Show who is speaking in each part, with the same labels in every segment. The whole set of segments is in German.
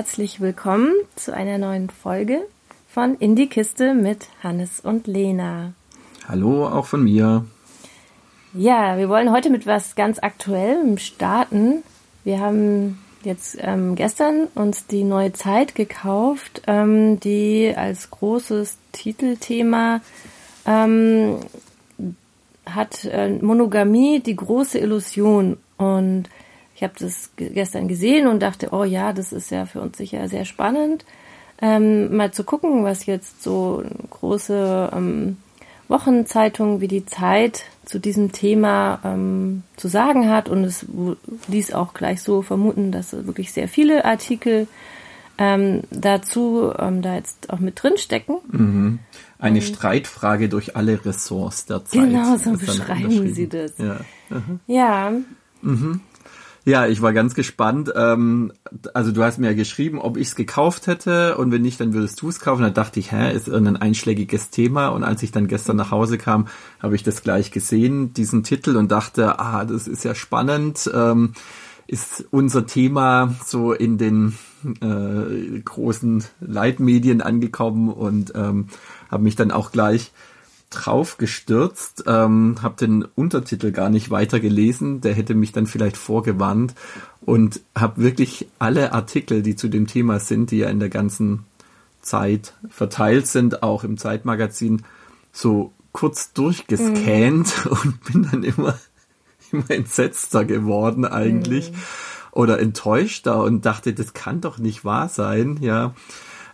Speaker 1: herzlich willkommen zu einer neuen Folge von In die Kiste mit Hannes und Lena.
Speaker 2: Hallo, auch von mir.
Speaker 1: Ja, wir wollen heute mit was ganz Aktuellem starten. Wir haben jetzt ähm, gestern uns die neue Zeit gekauft, ähm, die als großes Titelthema ähm, hat äh, Monogamie, die große Illusion. Und ich habe das gestern gesehen und dachte, oh ja, das ist ja für uns sicher sehr spannend, ähm, mal zu gucken, was jetzt so große ähm, Wochenzeitungen wie die Zeit zu diesem Thema ähm, zu sagen hat. Und es ließ auch gleich so vermuten, dass wirklich sehr viele Artikel ähm, dazu ähm, da jetzt auch mit drin stecken.
Speaker 2: Mhm. Eine ähm, Streitfrage durch alle Ressorts der Zeit.
Speaker 1: Genau, so beschreiben Sie das.
Speaker 2: Ja.
Speaker 1: Mhm. ja.
Speaker 2: Mhm. Ja, ich war ganz gespannt. Ähm, also du hast mir ja geschrieben, ob ich es gekauft hätte und wenn nicht, dann würdest du es kaufen. Da dachte ich, hä, ist irgendein einschlägiges Thema. Und als ich dann gestern nach Hause kam, habe ich das gleich gesehen, diesen Titel und dachte, ah, das ist ja spannend. Ähm, ist unser Thema so in den äh, großen Leitmedien angekommen und ähm, habe mich dann auch gleich drauf gestürzt, ähm, habe den Untertitel gar nicht weiter gelesen, der hätte mich dann vielleicht vorgewarnt und habe wirklich alle Artikel, die zu dem Thema sind, die ja in der ganzen Zeit verteilt sind, auch im Zeitmagazin, so kurz durchgescannt mhm. und bin dann immer, immer entsetzter geworden eigentlich mhm. oder enttäuschter und dachte, das kann doch nicht wahr sein, ja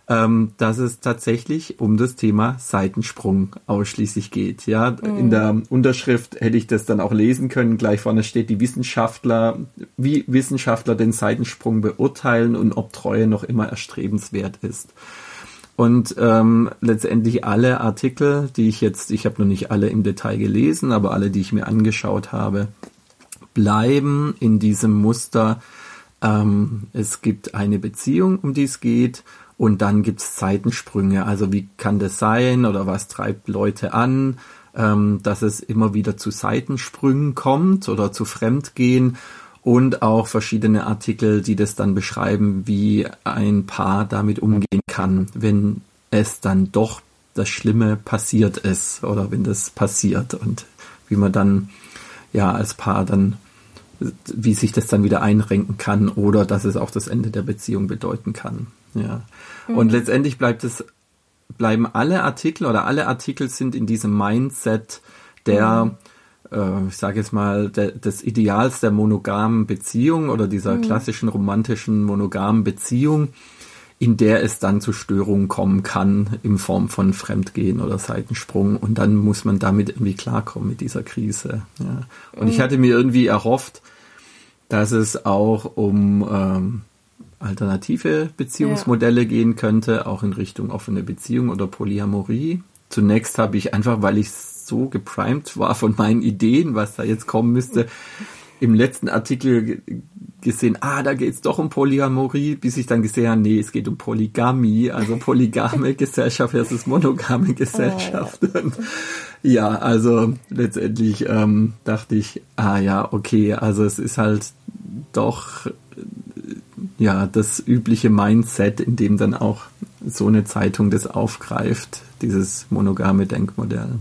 Speaker 2: ähm, dass es tatsächlich um das Thema Seitensprung ausschließlich geht. Ja, mhm. in der Unterschrift hätte ich das dann auch lesen können. Gleich vorne steht die Wissenschaftler, wie Wissenschaftler den Seitensprung beurteilen und ob Treue noch immer erstrebenswert ist. Und ähm, letztendlich alle Artikel, die ich jetzt, ich habe noch nicht alle im Detail gelesen, aber alle, die ich mir angeschaut habe, bleiben in diesem Muster. Ähm, es gibt eine Beziehung, um die es geht, und dann gibt's Zeitensprünge. Also wie kann das sein oder was treibt Leute an, ähm, dass es immer wieder zu Seitensprüngen kommt oder zu Fremdgehen und auch verschiedene Artikel, die das dann beschreiben, wie ein Paar damit umgehen kann, wenn es dann doch das Schlimme passiert ist oder wenn das passiert und wie man dann ja als Paar dann wie sich das dann wieder einrenken kann oder dass es auch das Ende der Beziehung bedeuten kann. Ja. Mhm. Und letztendlich bleibt es, bleiben alle Artikel oder alle Artikel sind in diesem Mindset der, mhm. äh, ich sage jetzt mal, der, des Ideals der monogamen Beziehung oder dieser mhm. klassischen romantischen monogamen Beziehung, in der es dann zu Störungen kommen kann in Form von Fremdgehen oder Seitensprung. Und dann muss man damit irgendwie klarkommen mit dieser Krise. Ja. Und ich mhm. hatte mir irgendwie erhofft, dass es auch um ähm, alternative Beziehungsmodelle ja. gehen könnte, auch in Richtung offene Beziehung oder Polyamorie. Zunächst habe ich einfach, weil ich so geprimed war von meinen Ideen, was da jetzt kommen müsste, im letzten Artikel gesehen, ah, da geht es doch um Polyamorie, bis ich dann gesehen habe, nee, es geht um Polygamie, also polygame Gesellschaft versus monogame Gesellschaft. Oh, ja. ja. also letztendlich ähm, dachte ich, ah ja, okay, also es ist halt doch ja das übliche Mindset, in dem dann auch so eine Zeitung das aufgreift, dieses monogame Denkmodell.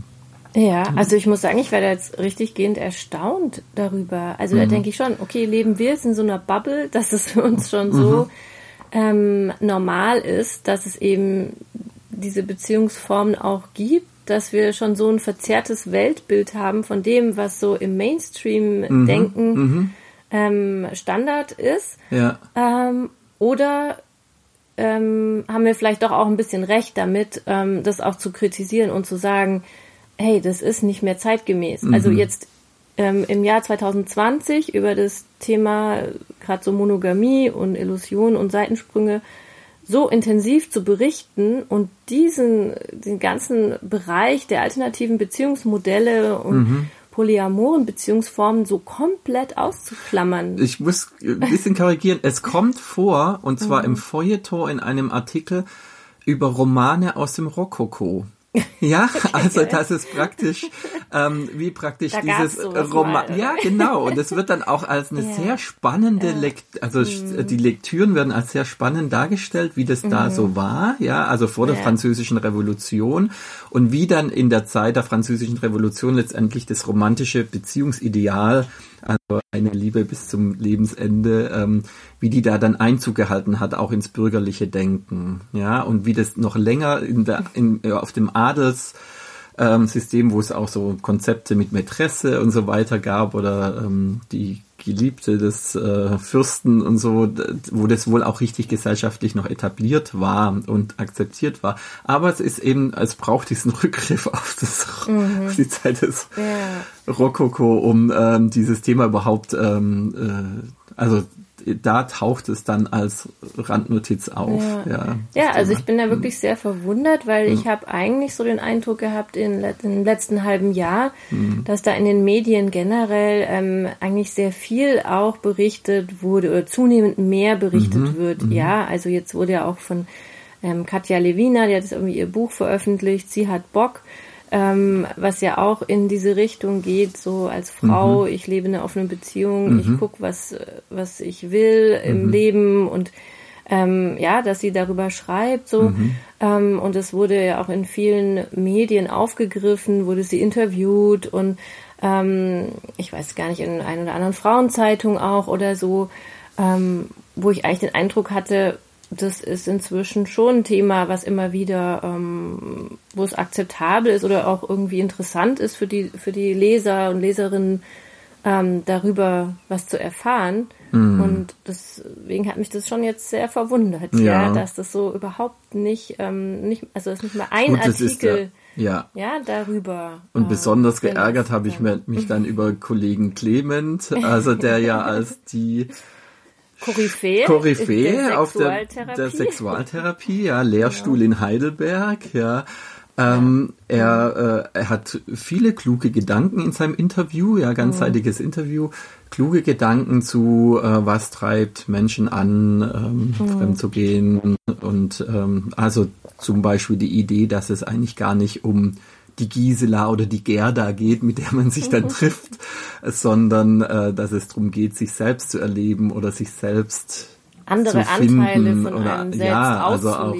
Speaker 1: Ja, also ich muss sagen, ich werde jetzt richtig gehend erstaunt darüber. Also mhm. da denke ich schon, okay, leben wir jetzt in so einer Bubble, dass es für uns schon so mhm. ähm, normal ist, dass es eben diese Beziehungsformen auch gibt, dass wir schon so ein verzerrtes Weltbild haben von dem, was so im Mainstream-Denken mhm. Ähm, Standard ist.
Speaker 2: Ja.
Speaker 1: Ähm, oder ähm, haben wir vielleicht doch auch ein bisschen recht damit, ähm, das auch zu kritisieren und zu sagen, hey, das ist nicht mehr zeitgemäß. Mhm. Also jetzt ähm, im Jahr 2020 über das Thema gerade so Monogamie und Illusion und Seitensprünge so intensiv zu berichten und diesen den ganzen Bereich der alternativen Beziehungsmodelle und mhm polyamoren Beziehungsformen so komplett auszuklammern.
Speaker 2: Ich muss ein bisschen korrigieren. Es kommt vor, und zwar mhm. im Feuilleton in einem Artikel über Romane aus dem Rokoko. Ja, also das ist praktisch ähm, wie praktisch da dieses Roman. Ja, genau. Und es wird dann auch als eine ja. sehr spannende ja. Lekt also mhm. die Lektüren werden als sehr spannend dargestellt, wie das mhm. da so war, ja, also vor der ja. französischen Revolution und wie dann in der Zeit der französischen Revolution letztendlich das romantische Beziehungsideal also eine Liebe bis zum Lebensende, ähm, wie die da dann Einzug gehalten hat, auch ins bürgerliche Denken, ja, und wie das noch länger in der, in, äh, auf dem Adels ähm, System, wo es auch so Konzepte mit Mätresse und so weiter gab oder ähm, die Geliebte des äh, Fürsten und so, wo das wohl auch richtig gesellschaftlich noch etabliert war und akzeptiert war. Aber es ist eben, es braucht diesen Rückgriff auf, das, mhm. auf die Zeit des ja. Rokoko, um ähm, dieses Thema überhaupt, ähm, äh, also da taucht es dann als Randnotiz auf.
Speaker 1: Ja, ja, ja also ich bin da wirklich hm. sehr verwundert, weil ich hm. habe eigentlich so den Eindruck gehabt in, im letzten halben Jahr, mhm. dass da in den Medien generell ähm, eigentlich sehr viel auch berichtet wurde oder zunehmend mehr berichtet mhm. wird. Mhm. Ja, also jetzt wurde ja auch von ähm, Katja Levina, die hat jetzt irgendwie ihr Buch veröffentlicht, sie hat Bock ähm, was ja auch in diese Richtung geht, so als Frau, mhm. ich lebe in einer offenen Beziehung, mhm. ich gucke, was, was ich will im mhm. Leben und ähm, ja, dass sie darüber schreibt, so. Mhm. Ähm, und es wurde ja auch in vielen Medien aufgegriffen, wurde sie interviewt und ähm, ich weiß gar nicht, in einer oder anderen Frauenzeitung auch oder so, ähm, wo ich eigentlich den Eindruck hatte, das ist inzwischen schon ein Thema, was immer wieder, ähm, wo es akzeptabel ist oder auch irgendwie interessant ist für die, für die Leser und Leserinnen, ähm, darüber was zu erfahren. Mm. Und deswegen hat mich das schon jetzt sehr verwundert, ja, ja dass das so überhaupt nicht, ähm, nicht also es nicht mal ein Gut, Artikel. Ja. ja, darüber.
Speaker 2: Und äh, besonders geärgert habe ich mich dann über Kollegen Clement, also der ja als die
Speaker 1: Koryphäe,
Speaker 2: Koryphäe auf der, der Sexualtherapie, ja, Lehrstuhl genau. in Heidelberg, ja. Ähm, er, äh, er hat viele kluge Gedanken in seinem Interview, ja, ganzseitiges mhm. Interview, kluge Gedanken zu, äh, was treibt Menschen an, ähm, mhm. fremd zu gehen und ähm, also zum Beispiel die Idee, dass es eigentlich gar nicht um die Gisela oder die Gerda geht, mit der man sich dann trifft, sondern äh, dass es darum geht, sich selbst zu erleben oder sich selbst
Speaker 1: andere
Speaker 2: zu finden
Speaker 1: Anteile von
Speaker 2: oder
Speaker 1: einem selbst
Speaker 2: ja, also auch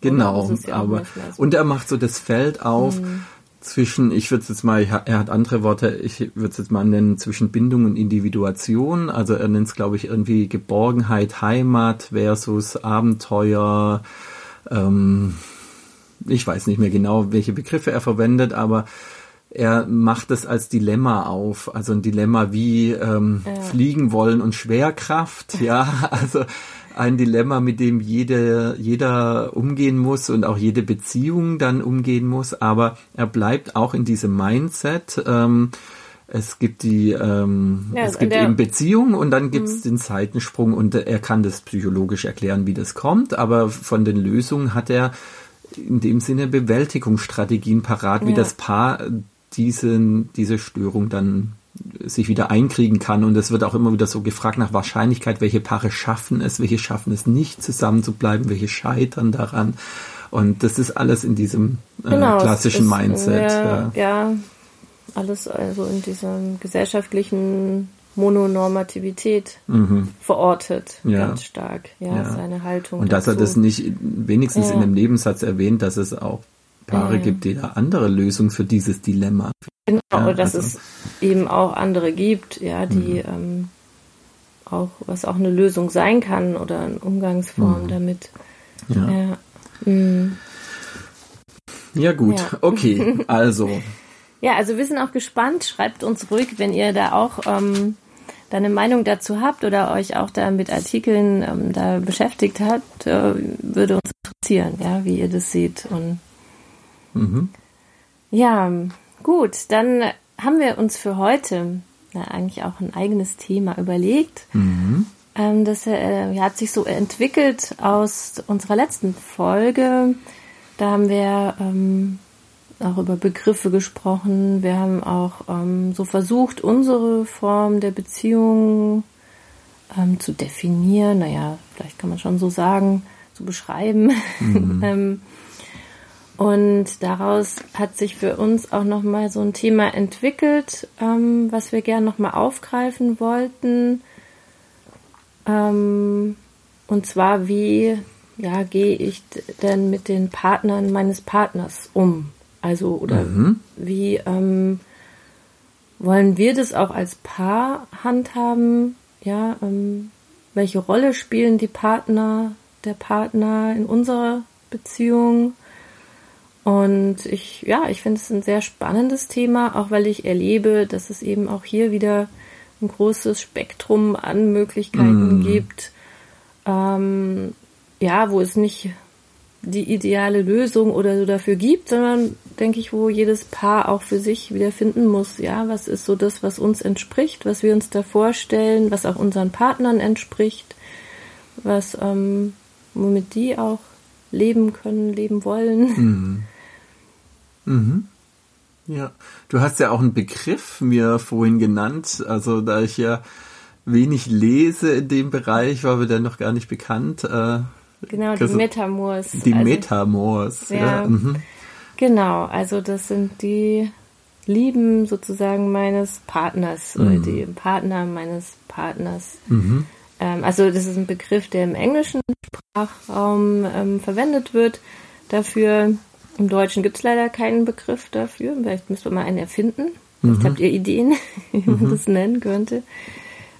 Speaker 2: genau, ja aber so. und er macht so das Feld auf mhm. zwischen, ich würde jetzt mal, er hat andere Worte, ich würde jetzt mal nennen zwischen Bindung und Individuation. Also er nennt es, glaube ich, irgendwie Geborgenheit, Heimat versus Abenteuer. Ähm, ich weiß nicht mehr genau, welche Begriffe er verwendet, aber er macht es als Dilemma auf, also ein Dilemma wie ähm, ja. Fliegen wollen und Schwerkraft, ja, also ein Dilemma, mit dem jede, jeder umgehen muss und auch jede Beziehung dann umgehen muss, aber er bleibt auch in diesem Mindset. Ähm, es gibt die, ähm, ja, es gibt eben Beziehungen und dann gibt es mhm. den Seitensprung und er kann das psychologisch erklären, wie das kommt, aber von den Lösungen hat er in dem Sinne Bewältigungsstrategien parat, wie ja. das Paar diesen, diese Störung dann sich wieder einkriegen kann. Und es wird auch immer wieder so gefragt nach Wahrscheinlichkeit, welche Paare schaffen es, welche schaffen es nicht zusammen zu bleiben, welche scheitern daran. Und das ist alles in diesem äh, genau, klassischen Mindset.
Speaker 1: Ja, ja, alles also in diesem gesellschaftlichen Mononormativität mhm. verortet, ja. ganz stark, ja, ja, seine Haltung.
Speaker 2: Und dass dazu. er das nicht wenigstens ja. in einem Nebensatz erwähnt, dass es auch Paare gibt, die da andere Lösungen für dieses Dilemma.
Speaker 1: Genau, ja, dass also. es eben auch andere gibt, ja, die mhm. ähm, auch, was auch eine Lösung sein kann oder eine Umgangsform mhm. damit. Ja. Ja,
Speaker 2: mhm. ja gut, okay, also.
Speaker 1: Ja, also wir sind auch gespannt. Schreibt uns ruhig, wenn ihr da auch ähm, da eine Meinung dazu habt oder euch auch da mit Artikeln ähm, da beschäftigt habt, äh, würde uns interessieren, ja, wie ihr das seht. Und mhm. ja, gut, dann haben wir uns für heute ja, eigentlich auch ein eigenes Thema überlegt. Mhm. Ähm, das äh, hat sich so entwickelt aus unserer letzten Folge. Da haben wir ähm, auch über Begriffe gesprochen. Wir haben auch ähm, so versucht, unsere Form der Beziehung ähm, zu definieren. Naja, vielleicht kann man schon so sagen, zu beschreiben. Mhm. ähm, Und daraus hat sich für uns auch nochmal so ein Thema entwickelt, ähm, was wir gerne nochmal aufgreifen wollten. Ähm, und zwar, wie ja, gehe ich denn mit den Partnern meines Partners um? Also, oder mhm. wie ähm, wollen wir das auch als Paar handhaben? Ja, ähm, welche Rolle spielen die Partner, der Partner in unserer Beziehung? Und ich, ja, ich finde es ein sehr spannendes Thema, auch weil ich erlebe, dass es eben auch hier wieder ein großes Spektrum an Möglichkeiten mm. gibt. Ähm, ja, wo es nicht die ideale Lösung oder so dafür gibt, sondern denke ich, wo jedes Paar auch für sich wieder finden muss, ja, was ist so das, was uns entspricht, was wir uns da vorstellen, was auch unseren Partnern entspricht, was, ähm, womit die auch leben können, leben wollen.
Speaker 2: Mhm. Mhm. Ja, du hast ja auch einen Begriff mir vorhin genannt, also da ich ja wenig lese in dem Bereich, war mir der noch gar nicht bekannt. Äh,
Speaker 1: Genau, die Metamors.
Speaker 2: Die also, Metamors, ja. ja. Mhm.
Speaker 1: Genau, also das sind die Lieben sozusagen meines Partners mhm. oder die Partner meines Partners. Mhm. Ähm, also das ist ein Begriff, der im englischen Sprachraum ähm, verwendet wird. Dafür im Deutschen gibt es leider keinen Begriff dafür. Vielleicht müsste man einen erfinden. Vielleicht mhm. habt ihr Ideen, wie man mhm. das nennen könnte.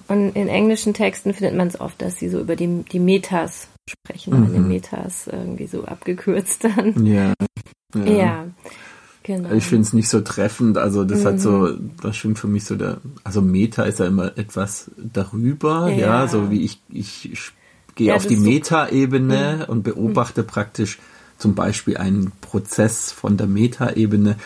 Speaker 1: Und in englischen Texten findet man es oft, dass sie so über die, die Metas sprechen, mhm. meine Metas irgendwie so abgekürzt dann.
Speaker 2: Ja.
Speaker 1: Ja, ja
Speaker 2: genau. Ich finde es nicht so treffend, also das mhm. hat so, mhm. das stimmt für mich so der, also Meta ist ja immer etwas darüber, ja, ja so wie ich, ich, gehe ja, auf die Meta-Ebene mhm. und beobachte praktisch zum Beispiel einen Prozess von der Meta-Ebene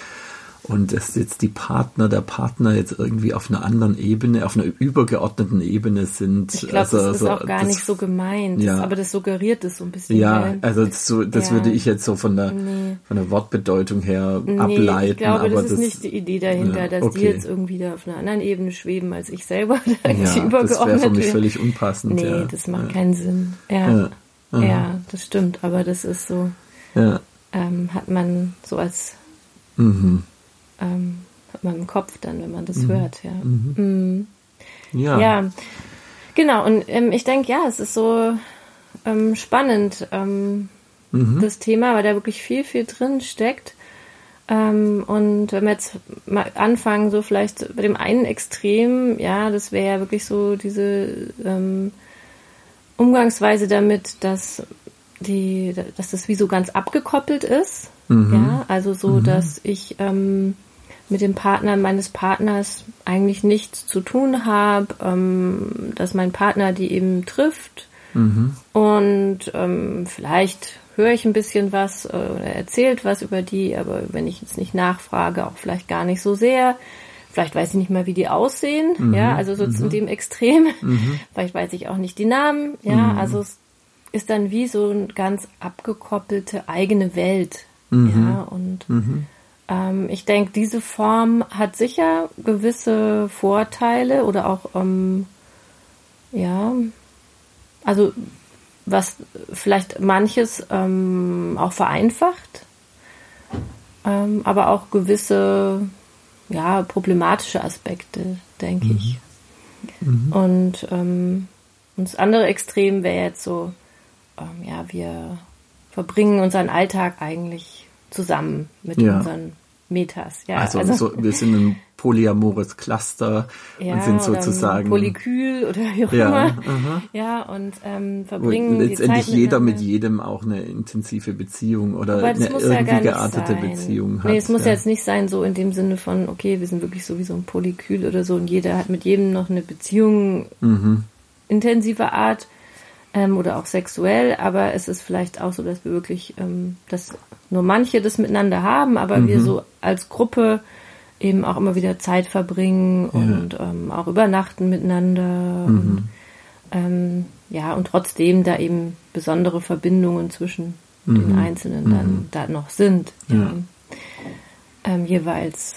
Speaker 2: und dass jetzt die Partner der Partner jetzt irgendwie auf einer anderen Ebene, auf einer übergeordneten Ebene sind.
Speaker 1: Ich glaube, also, das ist auch gar das, nicht so gemeint, ja. aber das suggeriert es so ein bisschen.
Speaker 2: Ja, also das, so, das ja. würde ich jetzt so von der, nee. von der Wortbedeutung her nee, ableiten. Ich
Speaker 1: glaube,
Speaker 2: aber
Speaker 1: das ist nicht die Idee dahinter, ja, dass okay. die jetzt irgendwie da auf einer anderen Ebene schweben als ich selber. ja,
Speaker 2: das wäre für mich völlig unpassend.
Speaker 1: Nee, das macht keinen Sinn. Ja. Ja. das stimmt, aber das ist so, ähm, hat man so als mhm ähm, hat man im Kopf dann, wenn man das mhm. hört, ja. Mhm. Mhm. Ja. Ja, genau. Und ähm, ich denke, ja, es ist so ähm, spannend, ähm, mhm. das Thema, weil da wirklich viel, viel drin steckt. Ähm, und wenn wir jetzt mal anfangen, so vielleicht bei dem einen Extrem, ja, das wäre ja wirklich so diese ähm, Umgangsweise damit, dass die, dass das wie so ganz abgekoppelt ist. Mhm. Ja, also so, mhm. dass ich ähm, mit dem Partner meines Partners eigentlich nichts zu tun habe, ähm, dass mein Partner die eben trifft mhm. und ähm, vielleicht höre ich ein bisschen was äh, oder erzählt was über die, aber wenn ich jetzt nicht nachfrage, auch vielleicht gar nicht so sehr. Vielleicht weiß ich nicht mal, wie die aussehen, mhm. ja, also so mhm. in dem Extrem. Mhm. Vielleicht weiß ich auch nicht die Namen, ja, mhm. also es ist dann wie so eine ganz abgekoppelte eigene Welt, mhm. ja, und ähm, ich denke, diese Form hat sicher gewisse Vorteile oder auch, ähm, ja, also was vielleicht manches ähm, auch vereinfacht, ähm, aber auch gewisse, ja, problematische Aspekte, denke mhm. ich. Mhm. Und, ähm, und das andere Extrem wäre jetzt so, ähm, ja, wir verbringen unseren Alltag eigentlich zusammen mit ja. unseren Metas. Ja,
Speaker 2: also, also so, wir sind ein polyamores Cluster ja, und sind sozusagen
Speaker 1: Polykül oder wie auch ja, immer. Aha. Ja, und ähm, verbringen
Speaker 2: und letztendlich jeder mit jedem auch eine intensive Beziehung oder eine irgendwie ja geartete sein. Beziehung hat.
Speaker 1: Nee, es muss ja. jetzt nicht sein so in dem Sinne von, okay, wir sind wirklich so wie so ein Polykül oder so und jeder hat mit jedem noch eine Beziehung mhm. intensiver Art ähm, oder auch sexuell, aber es ist vielleicht auch so, dass wir wirklich, ähm, dass nur manche das miteinander haben, aber mhm. wir so als Gruppe eben auch immer wieder Zeit verbringen ja. und ähm, auch übernachten miteinander mhm. und ähm, ja und trotzdem da eben besondere Verbindungen zwischen mhm. den Einzelnen dann mhm. da noch sind ja. ähm, jeweils.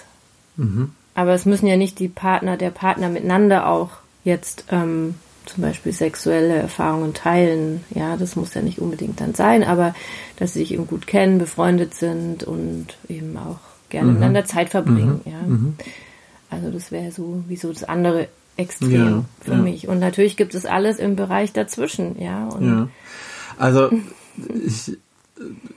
Speaker 1: Mhm. Aber es müssen ja nicht die Partner der Partner miteinander auch jetzt ähm, zum Beispiel sexuelle Erfahrungen teilen. Ja, das muss ja nicht unbedingt dann sein, aber dass sie sich eben gut kennen, befreundet sind und eben auch gerne mhm. miteinander Zeit verbringen. Mhm. Ja. Mhm. Also das wäre so wie so das andere Extrem ja, für ja. mich. Und natürlich gibt es alles im Bereich dazwischen, ja. Ja.
Speaker 2: Also ich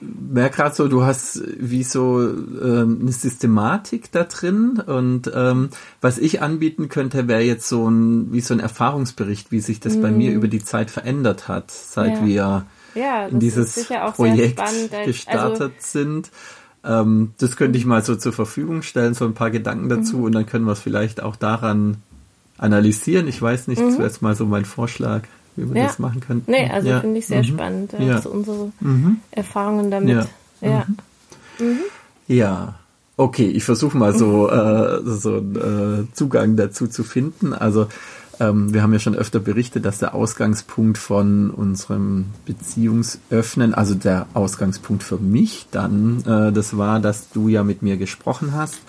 Speaker 2: merke gerade so, du hast wie so ähm, eine Systematik da drin und ähm, was ich anbieten könnte, wäre jetzt so ein wie so ein Erfahrungsbericht, wie sich das mhm. bei mir über die Zeit verändert hat, seit ja. wir ja, in dieses Projekt spannend, gestartet also, sind. Ähm, das könnte ich mal so zur Verfügung stellen, so ein paar Gedanken dazu mhm. und dann können wir es vielleicht auch daran analysieren. Ich weiß nicht, das wäre jetzt mal so mein Vorschlag wie wir ja. das machen können.
Speaker 1: Nee, also ja. finde ich sehr mhm. spannend, ja. also unsere mhm. Erfahrungen damit. Ja. Ja.
Speaker 2: Mhm. mhm. ja. Okay, ich versuche mal so, äh, so einen äh, Zugang dazu zu finden. Also ähm, wir haben ja schon öfter berichtet, dass der Ausgangspunkt von unserem Beziehungsöffnen, also der Ausgangspunkt für mich dann, äh, das war, dass du ja mit mir gesprochen hast,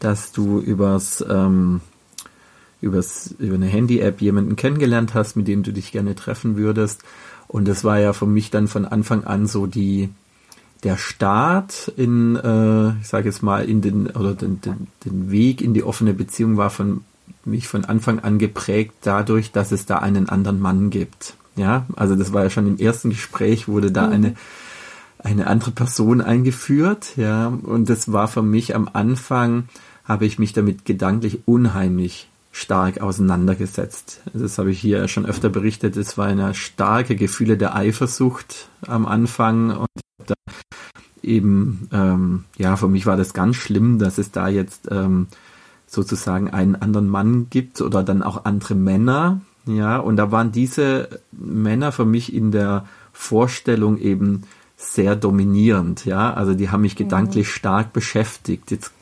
Speaker 2: dass du übers ähm, übers, über eine Handy-App jemanden kennengelernt hast, mit dem du dich gerne treffen würdest. Und das war ja für mich dann von Anfang an so die, der Start in, äh, ich sage jetzt mal, in den, oder den, den, den Weg in die offene Beziehung war von mich von Anfang an geprägt dadurch, dass es da einen anderen Mann gibt. Ja, also das war ja schon im ersten Gespräch wurde da mhm. eine, eine andere Person eingeführt, ja, und das war für mich am Anfang, habe ich mich damit gedanklich unheimlich stark auseinandergesetzt. Das habe ich hier schon öfter berichtet. Es war eine starke Gefühle der Eifersucht am Anfang und da eben, ähm, ja, für mich war das ganz schlimm, dass es da jetzt ähm, sozusagen einen anderen Mann gibt oder dann auch andere Männer. Ja, und da waren diese Männer für mich in der Vorstellung eben sehr dominierend, ja. Also die haben mich gedanklich mhm. stark beschäftigt. Jetzt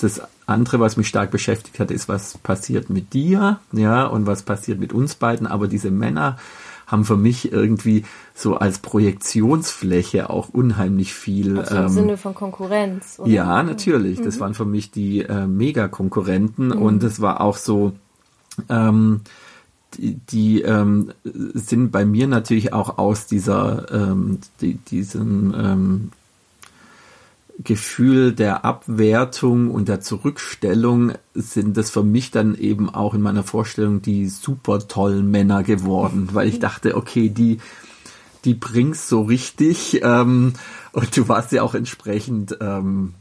Speaker 2: das andere, was mich stark beschäftigt hat, ist, was passiert mit dir, ja, und was passiert mit uns beiden. Aber diese Männer haben für mich irgendwie so als Projektionsfläche auch unheimlich viel.
Speaker 1: Also im ähm, Sinne von Konkurrenz.
Speaker 2: Oder? Ja, natürlich. Mhm. Das waren für mich die äh, Mega-Konkurrenten mhm. und es war auch so. Ähm, die, ähm, sind bei mir natürlich auch aus dieser ähm, die, diesem ähm, Gefühl der Abwertung und der Zurückstellung sind das für mich dann eben auch in meiner Vorstellung die super tollen Männer geworden, weil ich dachte, okay, die, die bringst so richtig ähm, und du warst ja auch entsprechend, ähm,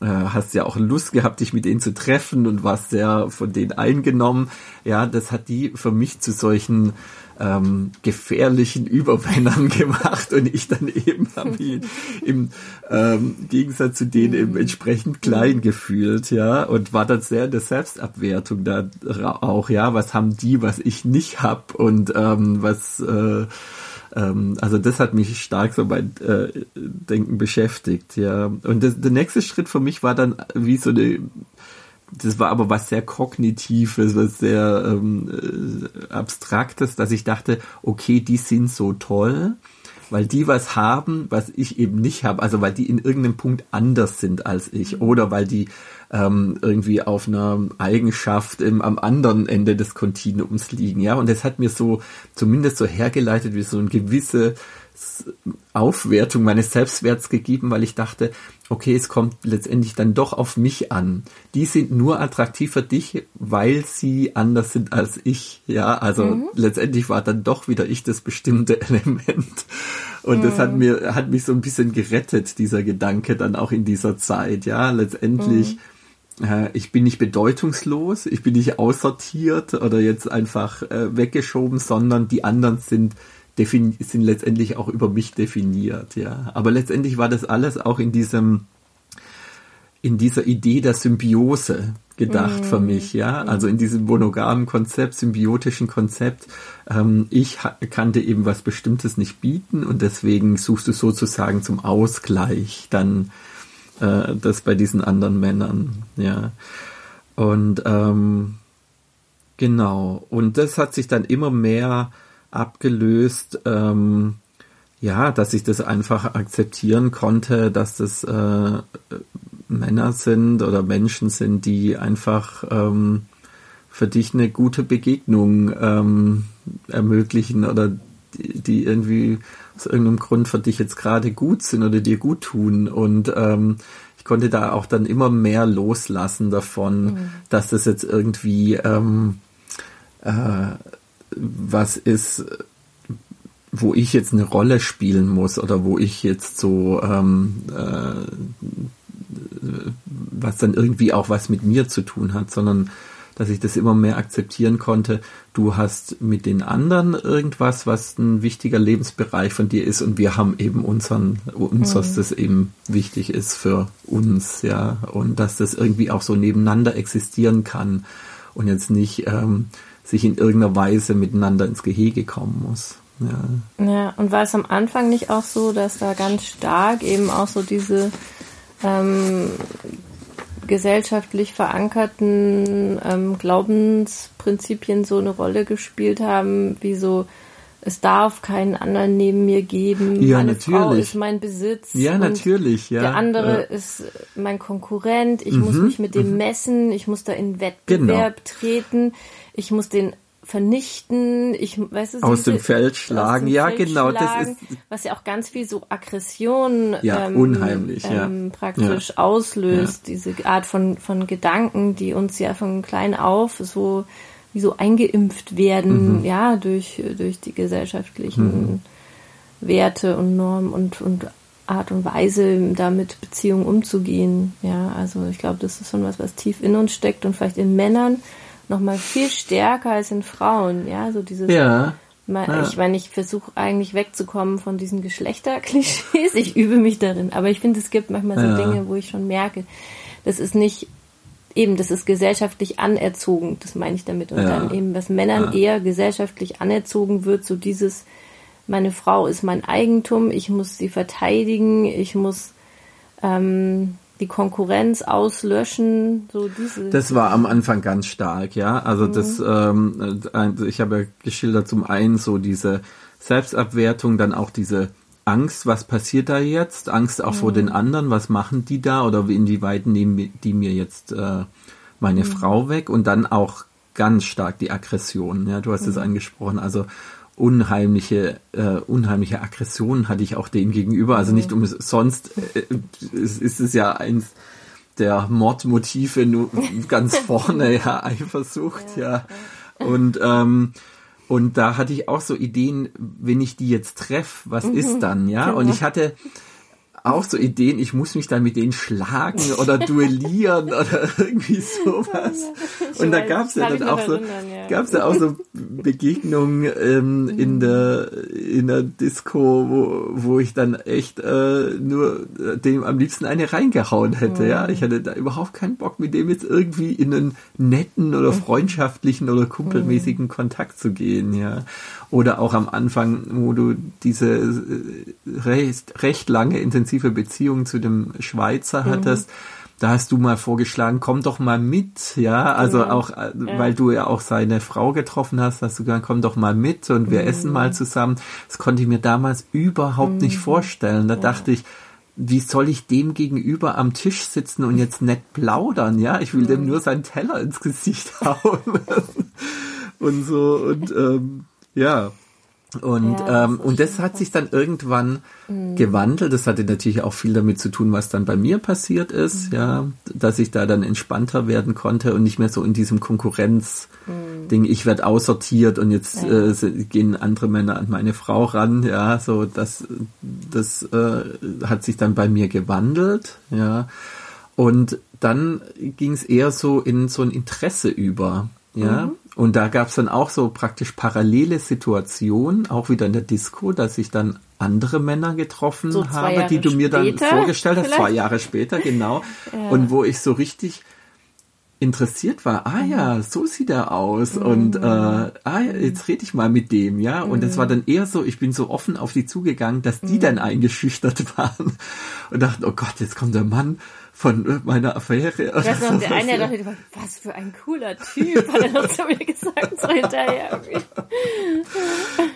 Speaker 2: äh, hast ja auch Lust gehabt, dich mit denen zu treffen und warst sehr von denen eingenommen. Ja, das hat die für mich zu solchen ähm, gefährlichen Übermännern gemacht und ich dann eben habe ihn im ähm, Gegensatz zu denen eben entsprechend klein gefühlt, ja, und war dann sehr in der Selbstabwertung da auch, ja, was haben die, was ich nicht hab und ähm, was äh, ähm, also das hat mich stark so bei äh, Denken beschäftigt, ja. Und das, der nächste Schritt für mich war dann wie so eine das war aber was sehr Kognitives, was sehr ähm, äh, Abstraktes, dass ich dachte, okay, die sind so toll, weil die was haben, was ich eben nicht habe. Also weil die in irgendeinem Punkt anders sind als ich mhm. oder weil die ähm, irgendwie auf einer Eigenschaft im, am anderen Ende des Kontinuums liegen. Ja, und das hat mir so zumindest so hergeleitet wie so ein gewisse Aufwertung meines Selbstwerts gegeben, weil ich dachte, okay, es kommt letztendlich dann doch auf mich an. Die sind nur attraktiv für dich, weil sie anders sind als ich. Ja, also mhm. letztendlich war dann doch wieder ich das bestimmte Element. Und mhm. das hat mhm. mir, hat mich so ein bisschen gerettet, dieser Gedanke dann auch in dieser Zeit. Ja, letztendlich, mhm. Äh, ich bin nicht bedeutungslos, ich bin nicht aussortiert oder jetzt einfach äh, weggeschoben, sondern die anderen sind sind letztendlich auch über mich definiert, ja. Aber letztendlich war das alles auch in diesem, in dieser Idee der Symbiose gedacht mm. für mich, ja. Also in diesem monogamen Konzept, symbiotischen Konzept. Ähm, ich kannte eben was Bestimmtes nicht bieten und deswegen suchst du sozusagen zum Ausgleich dann äh, das bei diesen anderen Männern, ja. Und ähm, genau. Und das hat sich dann immer mehr abgelöst, ähm, ja, dass ich das einfach akzeptieren konnte, dass das äh, Männer sind oder Menschen sind, die einfach ähm, für dich eine gute Begegnung ähm, ermöglichen oder die, die irgendwie aus irgendeinem Grund für dich jetzt gerade gut sind oder dir gut tun. Und ähm, ich konnte da auch dann immer mehr loslassen davon, mhm. dass das jetzt irgendwie ähm, äh, was ist, wo ich jetzt eine Rolle spielen muss oder wo ich jetzt so ähm, äh, was dann irgendwie auch was mit mir zu tun hat, sondern dass ich das immer mehr akzeptieren konnte. Du hast mit den anderen irgendwas, was ein wichtiger Lebensbereich von dir ist und wir haben eben unseren, uns, mhm. was das eben wichtig ist für uns, ja, und dass das irgendwie auch so nebeneinander existieren kann und jetzt nicht ähm, sich in irgendeiner Weise miteinander ins Gehege kommen muss. Ja.
Speaker 1: ja, und war es am Anfang nicht auch so, dass da ganz stark eben auch so diese ähm, gesellschaftlich verankerten ähm, Glaubensprinzipien so eine Rolle gespielt haben, wie so es darf keinen anderen neben mir geben.
Speaker 2: Ja,
Speaker 1: Meine
Speaker 2: natürlich.
Speaker 1: Frau ist mein Besitz.
Speaker 2: Ja, natürlich. Ja.
Speaker 1: Der andere
Speaker 2: ja.
Speaker 1: ist mein Konkurrent. Ich mhm. muss mich mit dem mhm. messen. Ich muss da in Wettbewerb genau. treten. Ich muss den vernichten, ich weiß es
Speaker 2: aus dem Feld schlagen, dem ja Feld genau,
Speaker 1: schlagen, das ist was ja auch ganz viel so Aggression
Speaker 2: ja, ähm, unheimlich,
Speaker 1: ähm, ja. praktisch ja. auslöst, ja. diese Art von von Gedanken, die uns ja von klein auf so wie so eingeimpft werden, mhm. ja, durch durch die gesellschaftlichen mhm. Werte und Normen und und Art und Weise, damit Beziehungen umzugehen. Ja, also ich glaube, das ist schon was, was tief in uns steckt und vielleicht in Männern noch mal viel stärker als in Frauen, ja, so dieses.
Speaker 2: Ja.
Speaker 1: Mal, ja. Ich meine, ich versuche eigentlich wegzukommen von diesen Geschlechterklischees. Ich übe mich darin, aber ich finde, es gibt manchmal so ja. Dinge, wo ich schon merke, das ist nicht eben, das ist gesellschaftlich anerzogen. Das meine ich damit. Und ja. dann eben, was Männern eher gesellschaftlich anerzogen wird, so dieses, meine Frau ist mein Eigentum, ich muss sie verteidigen, ich muss ähm, die Konkurrenz auslöschen, so diese.
Speaker 2: Das war am Anfang ganz stark, ja. Also mhm. das, ähm, äh, ich habe ja geschildert zum einen so diese Selbstabwertung, dann auch diese Angst, was passiert da jetzt? Angst auch mhm. vor den anderen, was machen die da oder inwieweit nehmen die mir jetzt äh, meine mhm. Frau weg? Und dann auch ganz stark die Aggression, ja. Du hast es mhm. angesprochen, also unheimliche, äh, unheimliche Aggressionen hatte ich auch dem gegenüber. Also nicht umsonst äh, ist, ist es ja eins der Mordmotive nur ganz vorne, ja, Eifersucht, ja. Und ähm, und da hatte ich auch so Ideen, wenn ich die jetzt treffe, was mhm, ist dann, ja? Genau. Und ich hatte auch so Ideen, ich muss mich dann mit denen schlagen oder duellieren oder irgendwie sowas. und da gab es ja dann auch so, gab's ja auch so Begegnungen ähm, in mhm. der in der Disco, wo, wo ich dann echt äh, nur dem am liebsten eine reingehauen hätte. Mhm. Ja, ich hatte da überhaupt keinen Bock, mit dem jetzt irgendwie in einen netten oder mhm. freundschaftlichen oder kumpelmäßigen Kontakt zu gehen. Ja, oder auch am Anfang, wo du diese äh, recht, recht lange intensive Beziehung zu dem Schweizer mhm. hattest, da hast du mal vorgeschlagen, komm doch mal mit, ja, also ja. auch, äh, ja. weil du ja auch seine Frau getroffen hast, hast du gesagt, komm doch mal mit und wir mhm. essen mal zusammen. Das konnte ich mir damals überhaupt mhm. nicht vorstellen. Da ja. dachte ich, wie soll ich dem gegenüber am Tisch sitzen und jetzt nett plaudern, ja? Ich will dem mhm. nur seinen Teller ins Gesicht hauen. und so, und ähm, ja. Und, ja, ähm, und das hat sich dann irgendwann mhm. gewandelt. Das hatte natürlich auch viel damit zu tun, was dann bei mir passiert ist, mhm. ja, dass ich da dann entspannter werden konnte und nicht mehr so in diesem Konkurrenz-Ding, mhm. ich werde aussortiert und jetzt ja. äh, gehen andere Männer an meine Frau ran, ja, so das, das äh, hat sich dann bei mir gewandelt, ja. Und dann ging es eher so in so ein Interesse über, ja. Mhm. Und da gab es dann auch so praktisch parallele Situationen, auch wieder in der Disco, dass ich dann andere Männer getroffen so habe, die du mir dann vorgestellt hast, zwei Jahre später, genau. ja. Und wo ich so richtig interessiert war, ah ja, mhm. so sieht er aus mhm. und äh, ah ja, jetzt rede ich mal mit dem, ja. Und es war mhm. dann eher so, ich bin so offen auf die zugegangen, dass die mhm. dann eingeschüchtert waren und dachten, oh Gott, jetzt kommt der Mann von meiner Affäre.
Speaker 1: Oder das noch der eine, der dachte, was für ein cooler Typ, hat er noch zu mir gesagt, so hinterher.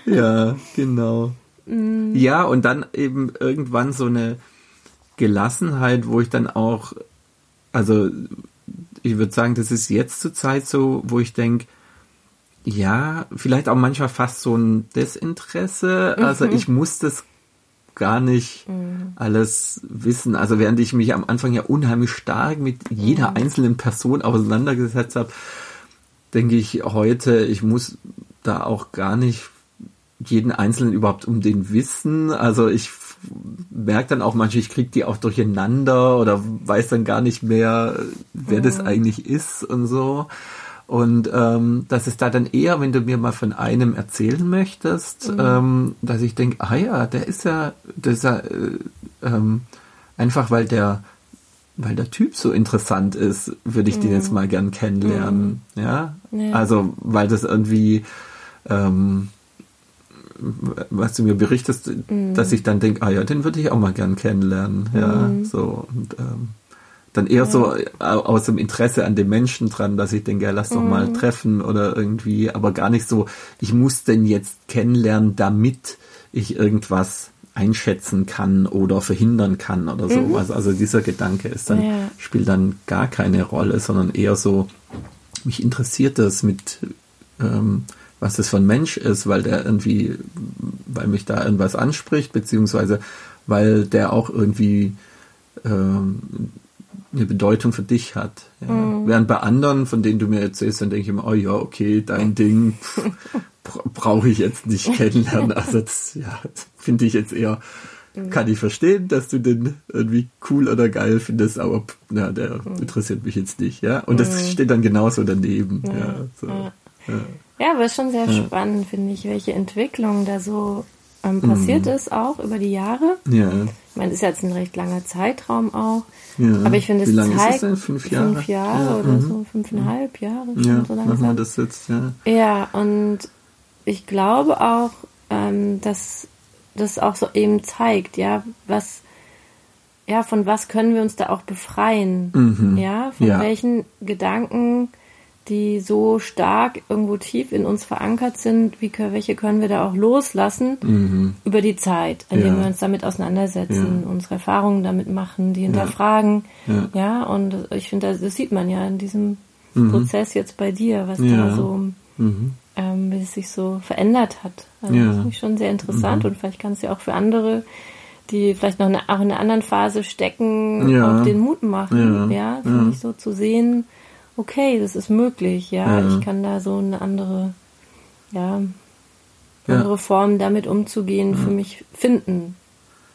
Speaker 2: ja, genau. Mm. Ja, und dann eben irgendwann so eine Gelassenheit, wo ich dann auch, also ich würde sagen, das ist jetzt zur Zeit so, wo ich denke, ja, vielleicht auch manchmal fast so ein Desinteresse. Also mhm. ich muss das gar nicht mhm. alles wissen. Also während ich mich am Anfang ja unheimlich stark mit jeder mhm. einzelnen Person auseinandergesetzt habe, denke ich heute, ich muss da auch gar nicht jeden Einzelnen überhaupt um den wissen. Also ich merke dann auch manchmal, ich kriege die auch durcheinander oder weiß dann gar nicht mehr, wer mhm. das eigentlich ist und so. Und ähm, das ist da dann eher, wenn du mir mal von einem erzählen möchtest, mhm. ähm, dass ich denke, ah ja, der ist ja, der ist ja äh, ähm, einfach, weil der weil der Typ so interessant ist, würde ich mhm. den jetzt mhm. mal gern kennenlernen. Mhm. Ja? ja? Also, weil das irgendwie, ähm, was du mir berichtest, mhm. dass ich dann denke, ah ja, den würde ich auch mal gern kennenlernen. Ja, mhm. so. Und, ähm, dann eher ja. so aus dem Interesse an den Menschen dran, dass ich denke, ja, lass doch mal mhm. treffen oder irgendwie, aber gar nicht so, ich muss den jetzt kennenlernen, damit ich irgendwas einschätzen kann oder verhindern kann oder so. Mhm. Also, also dieser Gedanke ist dann, ja. spielt dann gar keine Rolle, sondern eher so, mich interessiert das mit, ähm, was das für ein Mensch ist, weil der irgendwie, weil mich da irgendwas anspricht, beziehungsweise weil der auch irgendwie ähm, eine Bedeutung für dich hat. Ja. Mhm. Während bei anderen, von denen du mir erzählst, dann denke ich immer, oh ja, okay, dein Ding brauche ich jetzt nicht kennenlernen. Also das, ja, finde ich jetzt eher, mhm. kann ich verstehen, dass du den irgendwie cool oder geil findest, aber na, der mhm. interessiert mich jetzt nicht, ja. Und das mhm. steht dann genauso daneben. Ja, ja, so.
Speaker 1: Ja. ja. aber es ist schon sehr spannend, finde ich, welche Entwicklung da so ähm, passiert mhm. ist, auch über die Jahre. Ja. Ich meine, das ist jetzt ein recht langer Zeitraum auch. Ja. Aber ich finde, es zeigt
Speaker 2: ist es fünf Jahre,
Speaker 1: fünf Jahre ja. oder mhm. so, fünfeinhalb Jahre.
Speaker 2: Ja, so langsam. man das jetzt, ja.
Speaker 1: Ja, und ich glaube auch, ähm, dass das auch so eben zeigt, ja, was, ja, von was können wir uns da auch befreien, mhm. ja, von ja. welchen Gedanken die so stark irgendwo tief in uns verankert sind, wie, welche können wir da auch loslassen mhm. über die Zeit, indem ja. wir uns damit auseinandersetzen, ja. unsere Erfahrungen damit machen, die hinterfragen. Ja, ja und ich finde, das, das, sieht man ja in diesem mhm. Prozess jetzt bei dir, was da so, mhm. ähm, wie es sich so verändert hat. Also Das finde ich schon sehr interessant mhm. und vielleicht kann es ja auch für andere die vielleicht noch eine, auch in einer anderen Phase stecken, auch den Mut machen, ja, finde ich so zu sehen, okay, das ist möglich, ja, ja. ich kann da so eine andere, ja, andere ja. Form damit umzugehen für mich finden.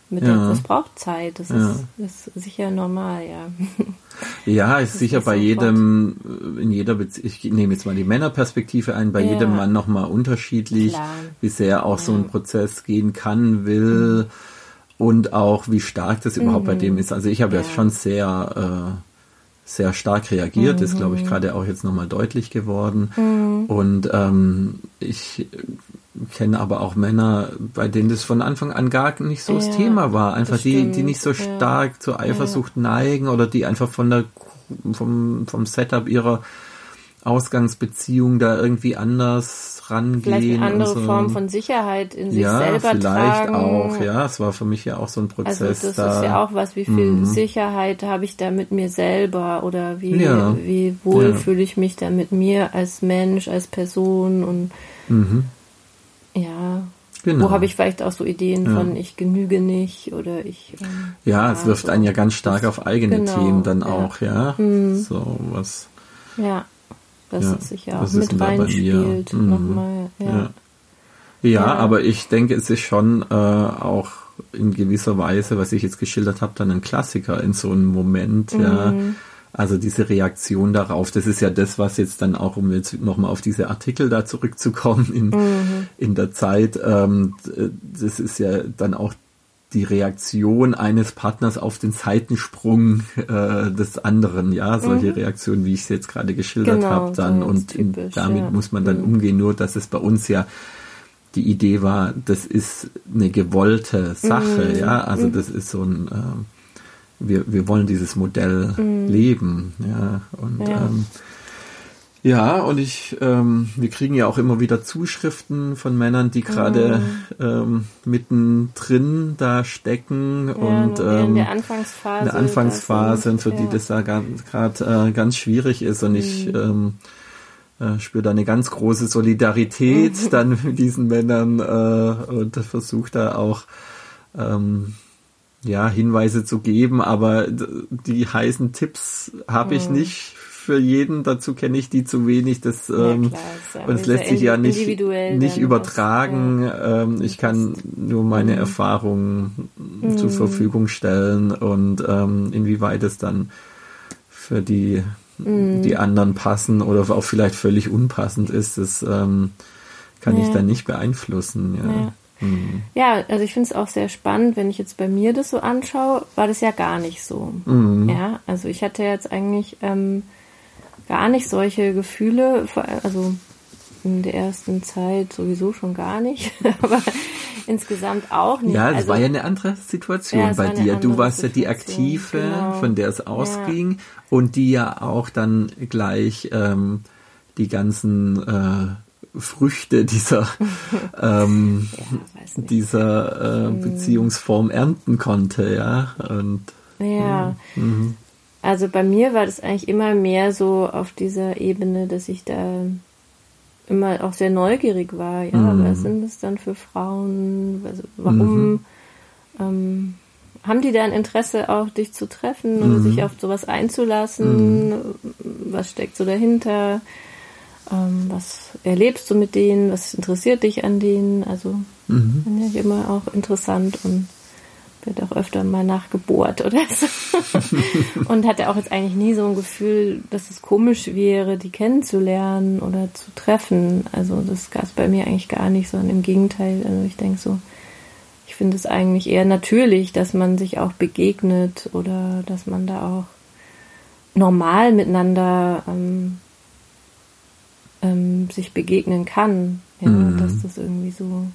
Speaker 1: Mit ja. das braucht Zeit, das ist, ist, sicher normal, ja.
Speaker 2: Ja, ist sicher bei jedem, in jeder Beziehung, ich nehme jetzt mal die Männerperspektive ein, bei jedem Mann nochmal unterschiedlich, Klar. wie sehr auch so ein Prozess gehen kann, will mhm. und auch wie stark das überhaupt mhm. bei dem ist. Also ich habe ja, schon sehr äh, sehr stark reagiert, mhm. ist, glaube ich, gerade auch jetzt nochmal deutlich geworden. Mhm. Und ähm, ich kenne aber auch Männer, bei denen das von Anfang an gar nicht so ja, das Thema war. Einfach die, die nicht so ja. stark zur Eifersucht ja. neigen oder die einfach von der vom, vom Setup ihrer Ausgangsbeziehung da irgendwie anders rangehen.
Speaker 1: Vielleicht eine andere so. Form von Sicherheit in sich ja, selber vielleicht tragen.
Speaker 2: auch, ja. Es war für mich ja auch so ein Prozess. Also
Speaker 1: das da. ist ja auch was, wie viel mhm. Sicherheit habe ich da mit mir selber oder wie, ja. wie wohl ja. fühle ich mich da mit mir als Mensch, als Person und mhm. ja. Genau. Wo habe ich vielleicht auch so Ideen ja. von ich genüge nicht oder ich.
Speaker 2: Ähm, ja, es wirft so. einen ja ganz stark auf eigene genau, Themen dann auch, ja. Mhm. So was.
Speaker 1: Ja dass ja, es sich ja auch mit reinspielt. Mhm. Nochmal, ja. Ja.
Speaker 2: ja. ja. aber ich denke, es ist schon äh, auch in gewisser Weise, was ich jetzt geschildert habe, dann ein Klassiker in so einem Moment, mhm. ja. Also diese Reaktion darauf, das ist ja das, was jetzt dann auch, um jetzt nochmal auf diese Artikel da zurückzukommen in, mhm. in der Zeit, ähm, das ist ja dann auch die Reaktion eines Partners auf den Seitensprung äh, des anderen, ja, solche mhm. Reaktionen, wie ich es jetzt gerade geschildert genau, habe, dann so und typisch, damit ja. muss man dann mhm. umgehen, nur dass es bei uns ja die Idee war, das ist eine gewollte Sache, mhm. ja, also mhm. das ist so ein, äh, wir, wir wollen dieses Modell mhm. leben, ja, und ja. Ähm, Ja, und ich, ähm, wir kriegen ja auch immer wieder Zuschriften von Männern, die gerade mm. ähm, mittendrin da stecken ja, und ähm, in
Speaker 1: der Anfangsphase, in
Speaker 2: der Anfangsphase und für ja. die das da gerade äh, ganz schwierig ist und ich mhm. ähm, äh, spüre da eine ganz große Solidarität mm. dann mit diesen Männern äh, und versuche da auch ähm, ja Hinweise zu geben, aber die heißen Tipps habe ich mhm. nicht für jeden, dazu kenne ich die zu wenig. Das, ähm, klar, und es lässt sich ja nicht, nicht übertragen. Aus, ja. ähm, ich kann nur meine mhm. Erfahrungen mhm. zur Verfügung stellen und ähm, inwieweit es dann für die, mhm. die anderen passen oder auch vielleicht völlig unpassend ist, das ähm, kann ja. ich dann nicht beeinflussen. Ja.
Speaker 1: ja. Mhm. Ja, also ich finde es auch sehr spannend, wenn ich jetzt bei mir das so anschaue, war das ja gar nicht so. Mhm. Ja, also ich hatte jetzt eigentlich ähm, gar nicht solche Gefühle, also in der ersten Zeit sowieso schon gar nicht, aber insgesamt auch nicht.
Speaker 2: Ja, es also, war ja eine andere Situation ja, bei dir. Du warst ja die Aktive, genau. von der es ausging ja. und die ja auch dann gleich ähm, die ganzen äh, Früchte dieser ähm, ja, dieser äh, hm. Beziehungsform ernten konnte, ja. Und
Speaker 1: ja. Mhm. Also bei mir war das eigentlich immer mehr so auf dieser Ebene, dass ich da immer auch sehr neugierig war. Ja, mhm. was sind das dann für Frauen? Also warum mhm. ähm, haben die da ein Interesse auch, dich zu treffen oder mhm. sich auf sowas einzulassen? Mhm. Was steckt so dahinter? Ähm, was erlebst du mit denen? Was interessiert dich an denen? Also mhm. fand ich immer auch interessant und wird auch öfter mal nachgebohrt oder so. und hatte auch jetzt eigentlich nie so ein Gefühl, dass es komisch wäre, die kennenzulernen oder zu treffen. Also das gab es bei mir eigentlich gar nicht, sondern im Gegenteil. Also ich denke so, ich finde es eigentlich eher natürlich, dass man sich auch begegnet oder dass man da auch normal miteinander ähm, ähm, sich begegnen kann. Ja, mhm. dass das irgendwie so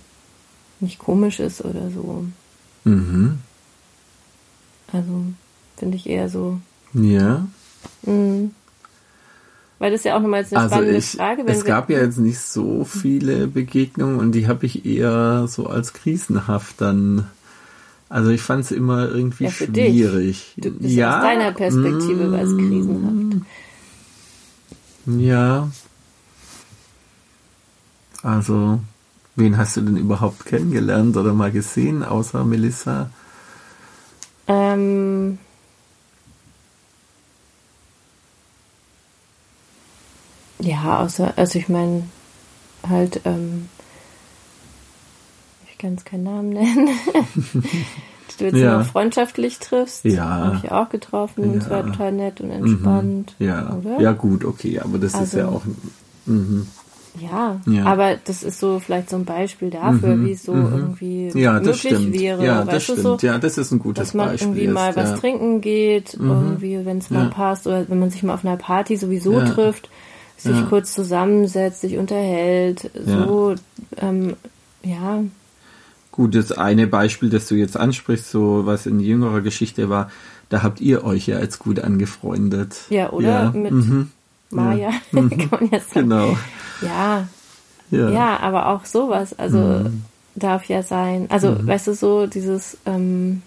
Speaker 1: nicht komisch ist oder so. Mhm. Also finde ich eher so.
Speaker 2: Ja.
Speaker 1: Mhm. Weil das ja auch nochmal eine also spannende
Speaker 2: ich,
Speaker 1: Frage
Speaker 2: Es gab ja jetzt nicht so viele Begegnungen und die habe ich eher so als krisenhaft dann. Also ich fand es immer irgendwie ja, schwierig.
Speaker 1: Dich. Du bist ja, aus deiner Perspektive mm, als krisenhaft.
Speaker 2: Ja. Also Wen hast du denn überhaupt kennengelernt oder mal gesehen, außer Melissa?
Speaker 1: Ähm, ja, außer, also ich meine, halt, ähm, ich kann es keinen Namen nennen. du jetzt ja. immer freundschaftlich triffst.
Speaker 2: Ja.
Speaker 1: Habe ich auch getroffen ja. und es war total nett und entspannt.
Speaker 2: Mhm. Ja. Oder? Ja, gut, okay, aber das also, ist ja also auch. Mhm.
Speaker 1: Ja, ja, aber das ist so vielleicht so ein Beispiel dafür, mhm, wie es so mhm. irgendwie
Speaker 2: ja,
Speaker 1: möglich
Speaker 2: stimmt.
Speaker 1: wäre.
Speaker 2: Ja, das stimmt. So, ja, das ist ein gutes
Speaker 1: dass man
Speaker 2: Beispiel.
Speaker 1: irgendwie mal was trinken geht, mhm. irgendwie, wenn es mal ja. passt, oder wenn man sich mal auf einer Party sowieso trifft, sich kurz zusammensetzt, sich unterhält, so, ähm, ja.
Speaker 2: Gut, das eine Beispiel, das du jetzt ansprichst, so was in jüngerer Geschichte war, da habt ihr euch ja als gut angefreundet.
Speaker 1: Ja, oder? Mit mhm. Maja, mhm. kann man ja sagen. Genau. Ja. ja. Ja, aber auch sowas, also mhm. darf ja sein. Also, mhm. weißt du, so dieses, ähm,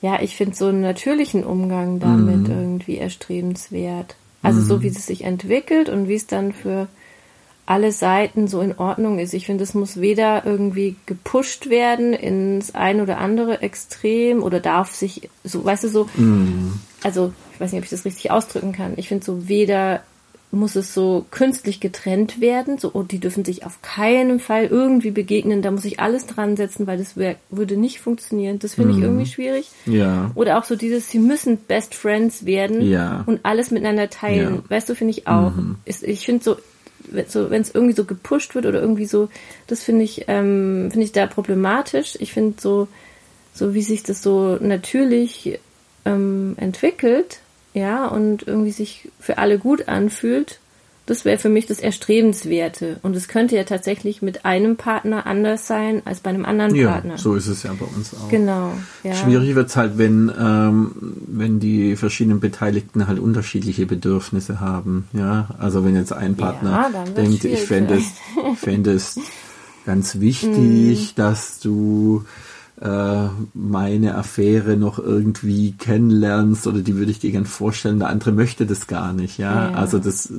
Speaker 1: ja, ich finde so einen natürlichen Umgang damit mhm. irgendwie erstrebenswert. Also so mhm. wie es sich entwickelt und wie es dann für alle Seiten so in Ordnung ist. Ich finde, es muss weder irgendwie gepusht werden ins ein oder andere Extrem oder darf sich so, weißt du, so, mm. also ich weiß nicht, ob ich das richtig ausdrücken kann. Ich finde so weder muss es so künstlich getrennt werden, so, und die dürfen sich auf keinen Fall irgendwie begegnen, da muss ich alles dran setzen, weil das wär, würde nicht funktionieren. Das finde mm. ich irgendwie schwierig.
Speaker 2: Ja.
Speaker 1: Oder auch so dieses, sie müssen Best Friends werden
Speaker 2: ja.
Speaker 1: und alles miteinander teilen. Ja. Weißt du, finde ich auch. Mhm. Ist, ich finde so, so, wenn es irgendwie so gepusht wird oder irgendwie so, das finde ich, ähm, finde ich da problematisch. Ich finde so, so wie sich das so natürlich ähm, entwickelt, ja, und irgendwie sich für alle gut anfühlt, Das wäre für mich das Erstrebenswerte. Und es könnte ja tatsächlich mit einem Partner anders sein als bei einem anderen
Speaker 2: ja,
Speaker 1: Partner.
Speaker 2: So ist es ja bei uns auch.
Speaker 1: Genau. Ja.
Speaker 2: Schwierig wird es halt, wenn, ähm, wenn die verschiedenen Beteiligten halt unterschiedliche Bedürfnisse haben. Ja, also wenn jetzt ein Partner
Speaker 1: Ja,
Speaker 2: denkt, ich fände es, fände es ganz wichtig, dass du äh, meine Affäre noch irgendwie kennenlernst oder die würde ich dir gern vorstellen. Der andere möchte das gar nicht. Ja,
Speaker 1: Ja.
Speaker 2: also das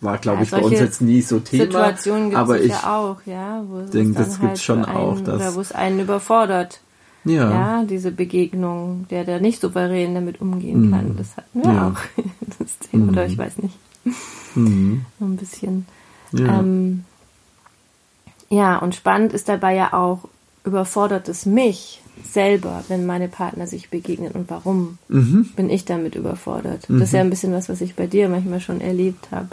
Speaker 2: war, glaube
Speaker 1: Ja,
Speaker 2: ich, bei uns jetzt nie so Thema.
Speaker 1: Situationen gibt
Speaker 2: aber
Speaker 1: es
Speaker 2: ich,
Speaker 1: ja auch, ja. Wo es
Speaker 2: denk,
Speaker 1: dann
Speaker 2: das gibt's schon
Speaker 1: für einen,
Speaker 2: auch, dass-
Speaker 1: Oder wo es einen überfordert.
Speaker 2: ja,
Speaker 1: Ja, diese Begegnung, der da nicht souverän damit umgehen kann. Das hatten wir
Speaker 2: Mhm. Ja.
Speaker 1: auch. Das Thema, oder ich weiß nicht.
Speaker 2: Mhm.
Speaker 1: So ein bisschen.
Speaker 2: ja.
Speaker 1: Ähm, ja, und spannend ist dabei ja auch, überfordert es mich selber, wenn meine Partner sich begegnen und warum
Speaker 2: Mhm.
Speaker 1: bin ich damit überfordert? Das ist ja ein bisschen was, was ich bei dir manchmal schon erlebt habe.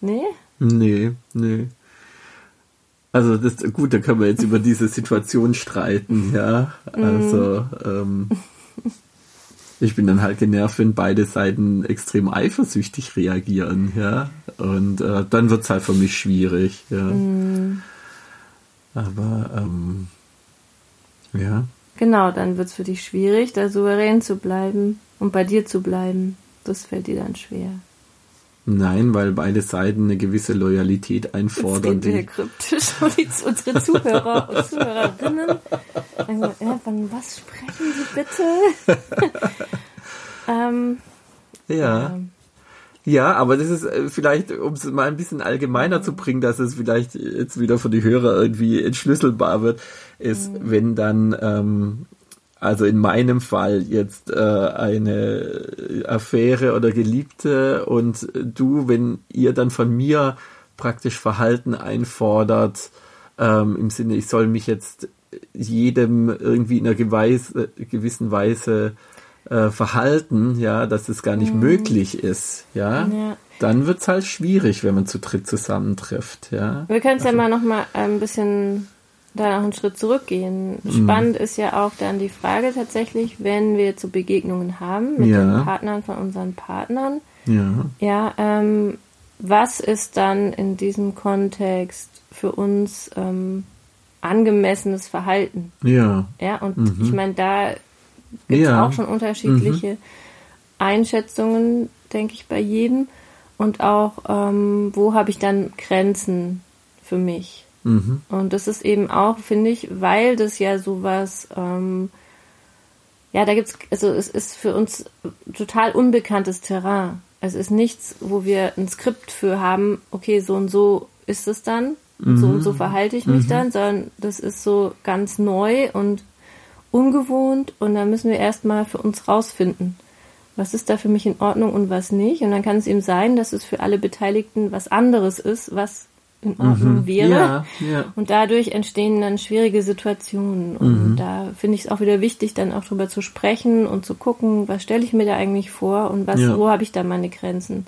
Speaker 1: Nee?
Speaker 2: Nee, nee. Also das gut, da können wir jetzt über diese Situation streiten, ja. Also ähm, ich bin dann halt genervt, wenn beide Seiten extrem eifersüchtig reagieren, ja. Und äh, dann wird's halt für mich schwierig, ja. Aber ähm, ja.
Speaker 1: Genau, dann wird es für dich schwierig, da souverän zu bleiben und bei dir zu bleiben. Das fällt dir dann schwer.
Speaker 2: Nein, weil beide Seiten eine gewisse Loyalität
Speaker 1: Jetzt
Speaker 2: einfordern,
Speaker 1: reden wir kryptisch und unsere Zuhörer und Zuhörerinnen. Also, ja, von was sprechen Sie bitte? ähm,
Speaker 2: ja.
Speaker 1: ähm,
Speaker 2: Ja, aber das ist äh, vielleicht, um es mal ein bisschen allgemeiner zu bringen, dass es vielleicht jetzt wieder für die Hörer irgendwie entschlüsselbar wird, ist, wenn dann, ähm, also in meinem Fall jetzt äh, eine Affäre oder Geliebte und du, wenn ihr dann von mir praktisch Verhalten einfordert, ähm, im Sinne, ich soll mich jetzt jedem irgendwie in einer geweis, äh, gewissen Weise äh, verhalten, ja, dass es gar nicht möglich ist, ja,
Speaker 1: Ja.
Speaker 2: dann wird's halt schwierig, wenn man zu dritt zusammentrifft, ja.
Speaker 1: wir können es ja mal noch mal ein bisschen da noch einen Schritt zurückgehen. Spannend ist ja auch dann die Frage tatsächlich, wenn wir zu Begegnungen haben mit
Speaker 2: Ja.
Speaker 1: den Partnern von unseren Partnern,
Speaker 2: Ja,
Speaker 1: Ja, ähm, was ist dann in diesem Kontext für uns ähm, angemessenes Verhalten?
Speaker 2: ja,
Speaker 1: Ja, und ich meine, da gibt es
Speaker 2: Ja.
Speaker 1: auch schon unterschiedliche Einschätzungen, denke ich, bei jedem. Und auch, ähm, wo habe ich dann Grenzen für mich?
Speaker 2: mhm,
Speaker 1: Und das ist eben auch, finde ich, weil das ja sowas, ähm, ja, da gibt's, also es ist für uns total unbekanntes Terrain. Es ist nichts, wo wir ein Skript für haben, okay, so und so ist es dann, und so und so verhalte ich mich dann, sondern das ist so ganz neu und ungewohnt und da müssen wir erstmal für uns rausfinden, was ist da für mich in Ordnung und was nicht. Und dann kann es eben sein, dass es für alle Beteiligten was anderes ist, was in Ordnung wäre.
Speaker 2: ja, ja,
Speaker 1: Und dadurch entstehen dann schwierige Situationen. Und da finde ich es auch wieder wichtig, dann auch drüber zu sprechen und zu gucken, was stelle ich mir da eigentlich vor und was,
Speaker 2: Ja.
Speaker 1: wo habe ich da meine Grenzen.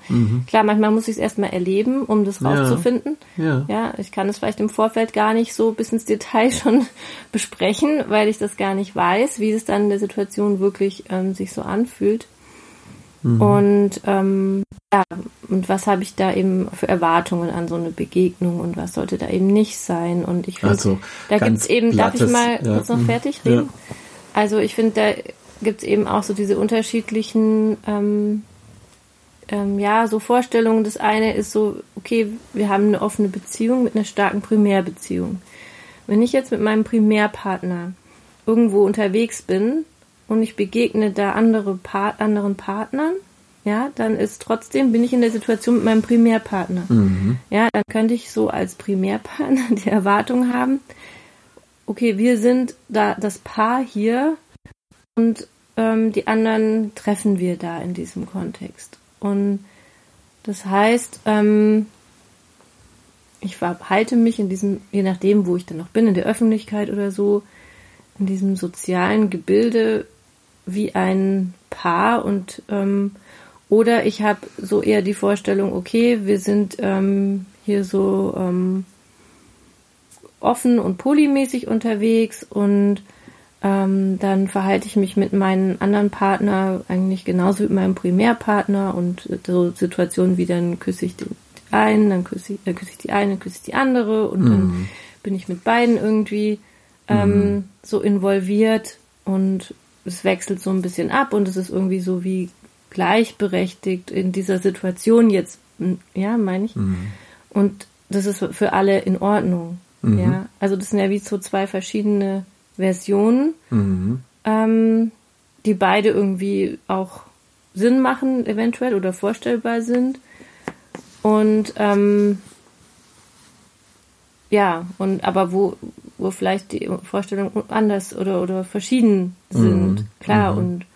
Speaker 1: Klar, manchmal muss ich es erstmal erleben, um das rauszufinden.
Speaker 2: ja,
Speaker 1: Ja, ich kann es vielleicht im Vorfeld gar nicht so bis ins Detail schon besprechen, weil ich das gar nicht weiß, wie es dann in der Situation wirklich ähm, sich so anfühlt. Und ähm, ja, und was habe ich da eben für Erwartungen an so eine Begegnung und was sollte da eben nicht sein? Und ich finde,
Speaker 2: Also,
Speaker 1: da
Speaker 2: ganz
Speaker 1: gibt's eben, darf ich mal
Speaker 2: ja,
Speaker 1: kurz noch
Speaker 2: mhm,
Speaker 1: fertig
Speaker 2: ja.
Speaker 1: reden? Also ich finde, da gibt's eben auch so diese unterschiedlichen ähm, ähm, ja, so Vorstellungen. Das eine ist so, okay, wir haben eine offene Beziehung mit einer starken Primärbeziehung. Wenn ich jetzt mit meinem Primärpartner irgendwo unterwegs bin und ich begegne da andere pa anderen Partnern, ja, dann ist trotzdem, bin ich in der Situation mit meinem Primärpartner. Ja, dann könnte ich so als Primärpartner die Erwartung haben, okay, wir sind da das Paar hier und ähm, die anderen treffen wir da in diesem Kontext. Und das heißt, ähm, ich verhalte mich in diesem, je nachdem, wo ich dann noch bin, in der Öffentlichkeit oder so, in diesem sozialen Gebilde wie ein Paar und ähm, oder ich habe so eher die Vorstellung, okay, wir sind ähm, hier so ähm, offen und polymäßig unterwegs und ähm, dann verhalte ich mich mit meinem anderen Partner eigentlich genauso wie mit meinem Primärpartner und so Situationen wie dann küsse ich den einen, dann küsse ich, äh, küsse ich die eine, küsse ich die andere und mhm. dann bin ich mit beiden irgendwie ähm, mhm. so involviert und es wechselt so ein bisschen ab und es ist irgendwie so wie gleichberechtigt in dieser Situation jetzt, ja, meine ich. Mhm. Und das ist für alle in Ordnung. Mhm. Ja, also das sind ja wie so zwei verschiedene Versionen, mhm. ähm, die beide irgendwie auch Sinn machen, eventuell oder vorstellbar sind. Und ähm, ja, und aber wo, wo vielleicht die Vorstellungen anders oder, oder verschieden sind, mhm. klar. Mhm. Und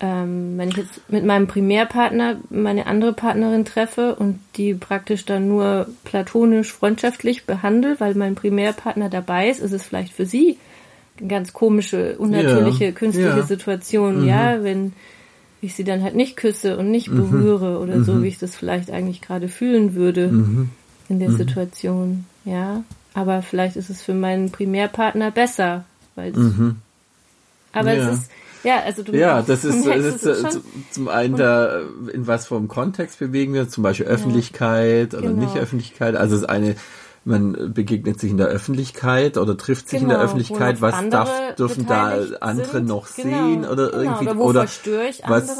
Speaker 1: ähm, wenn ich jetzt mit meinem Primärpartner meine andere Partnerin treffe und die praktisch dann nur platonisch freundschaftlich behandle, weil mein Primärpartner dabei ist, ist es vielleicht für sie eine ganz komische, unnatürliche, ja. künstliche ja. Situation, mhm. ja, wenn ich sie dann halt nicht küsse und nicht mhm. berühre oder mhm. so, wie ich das vielleicht eigentlich gerade fühlen würde mhm. in der mhm. Situation, ja. Aber vielleicht ist es für meinen Primärpartner besser, weil mhm. aber ja. es ist, ja, also du
Speaker 2: Ja, das ist, das ist, ist zum einen da, in was vom Kontext bewegen wir, zum Beispiel Öffentlichkeit ja, oder genau. nicht Öffentlichkeit. Also es ist eine man begegnet sich in der Öffentlichkeit oder trifft sich genau, in der genau, Öffentlichkeit, was darf, dürfen da andere sind. noch genau, sehen oder genau, irgendwie
Speaker 1: oder, oder was,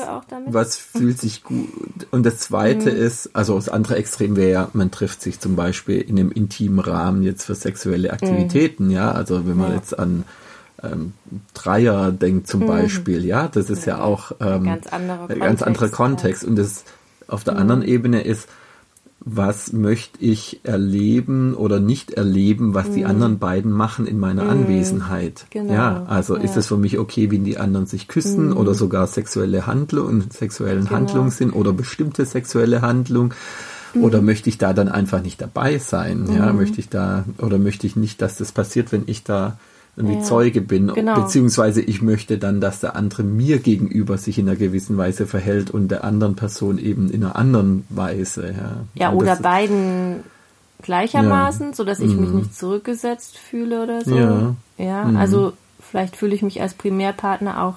Speaker 2: was fühlt sich gut und das zweite mhm. ist, also das andere Extrem wäre ja, man trifft sich zum Beispiel in einem intimen Rahmen jetzt für sexuelle Aktivitäten, mhm. ja, also wenn man ja. jetzt an ähm, Dreier denkt zum mhm. Beispiel, ja, das ist ja, ja auch ähm, ganz, andere ganz anderer Kontext und das auf der anderen mhm. Ebene ist, was möchte ich erleben oder nicht erleben, was mm. die mhm. anderen beiden machen in meiner mm. Anwesenheit. Genau. Ja, also ja. ist es für mich okay, wenn die anderen sich küssen mm. oder sogar sexuelle Handlungen, sexuellen genau. Handlungen sind oder bestimmte sexuelle Handlungen. Oder möchte ich da dann einfach nicht dabei sein? Ja, möchte ich da oder möchte ich nicht, dass das passiert, wenn ich da irgendwie ja, Zeuge bin, genau. beziehungsweise ich möchte dann, dass der andere mir gegenüber sich in einer gewissen Weise verhält und der anderen Person eben in einer anderen Weise. Ja,
Speaker 1: ja oder beiden gleichermaßen, ja. so dass ich mhm. mich nicht zurückgesetzt fühle oder so. Ja, ja mhm. also vielleicht fühle ich mich als Primärpartner auch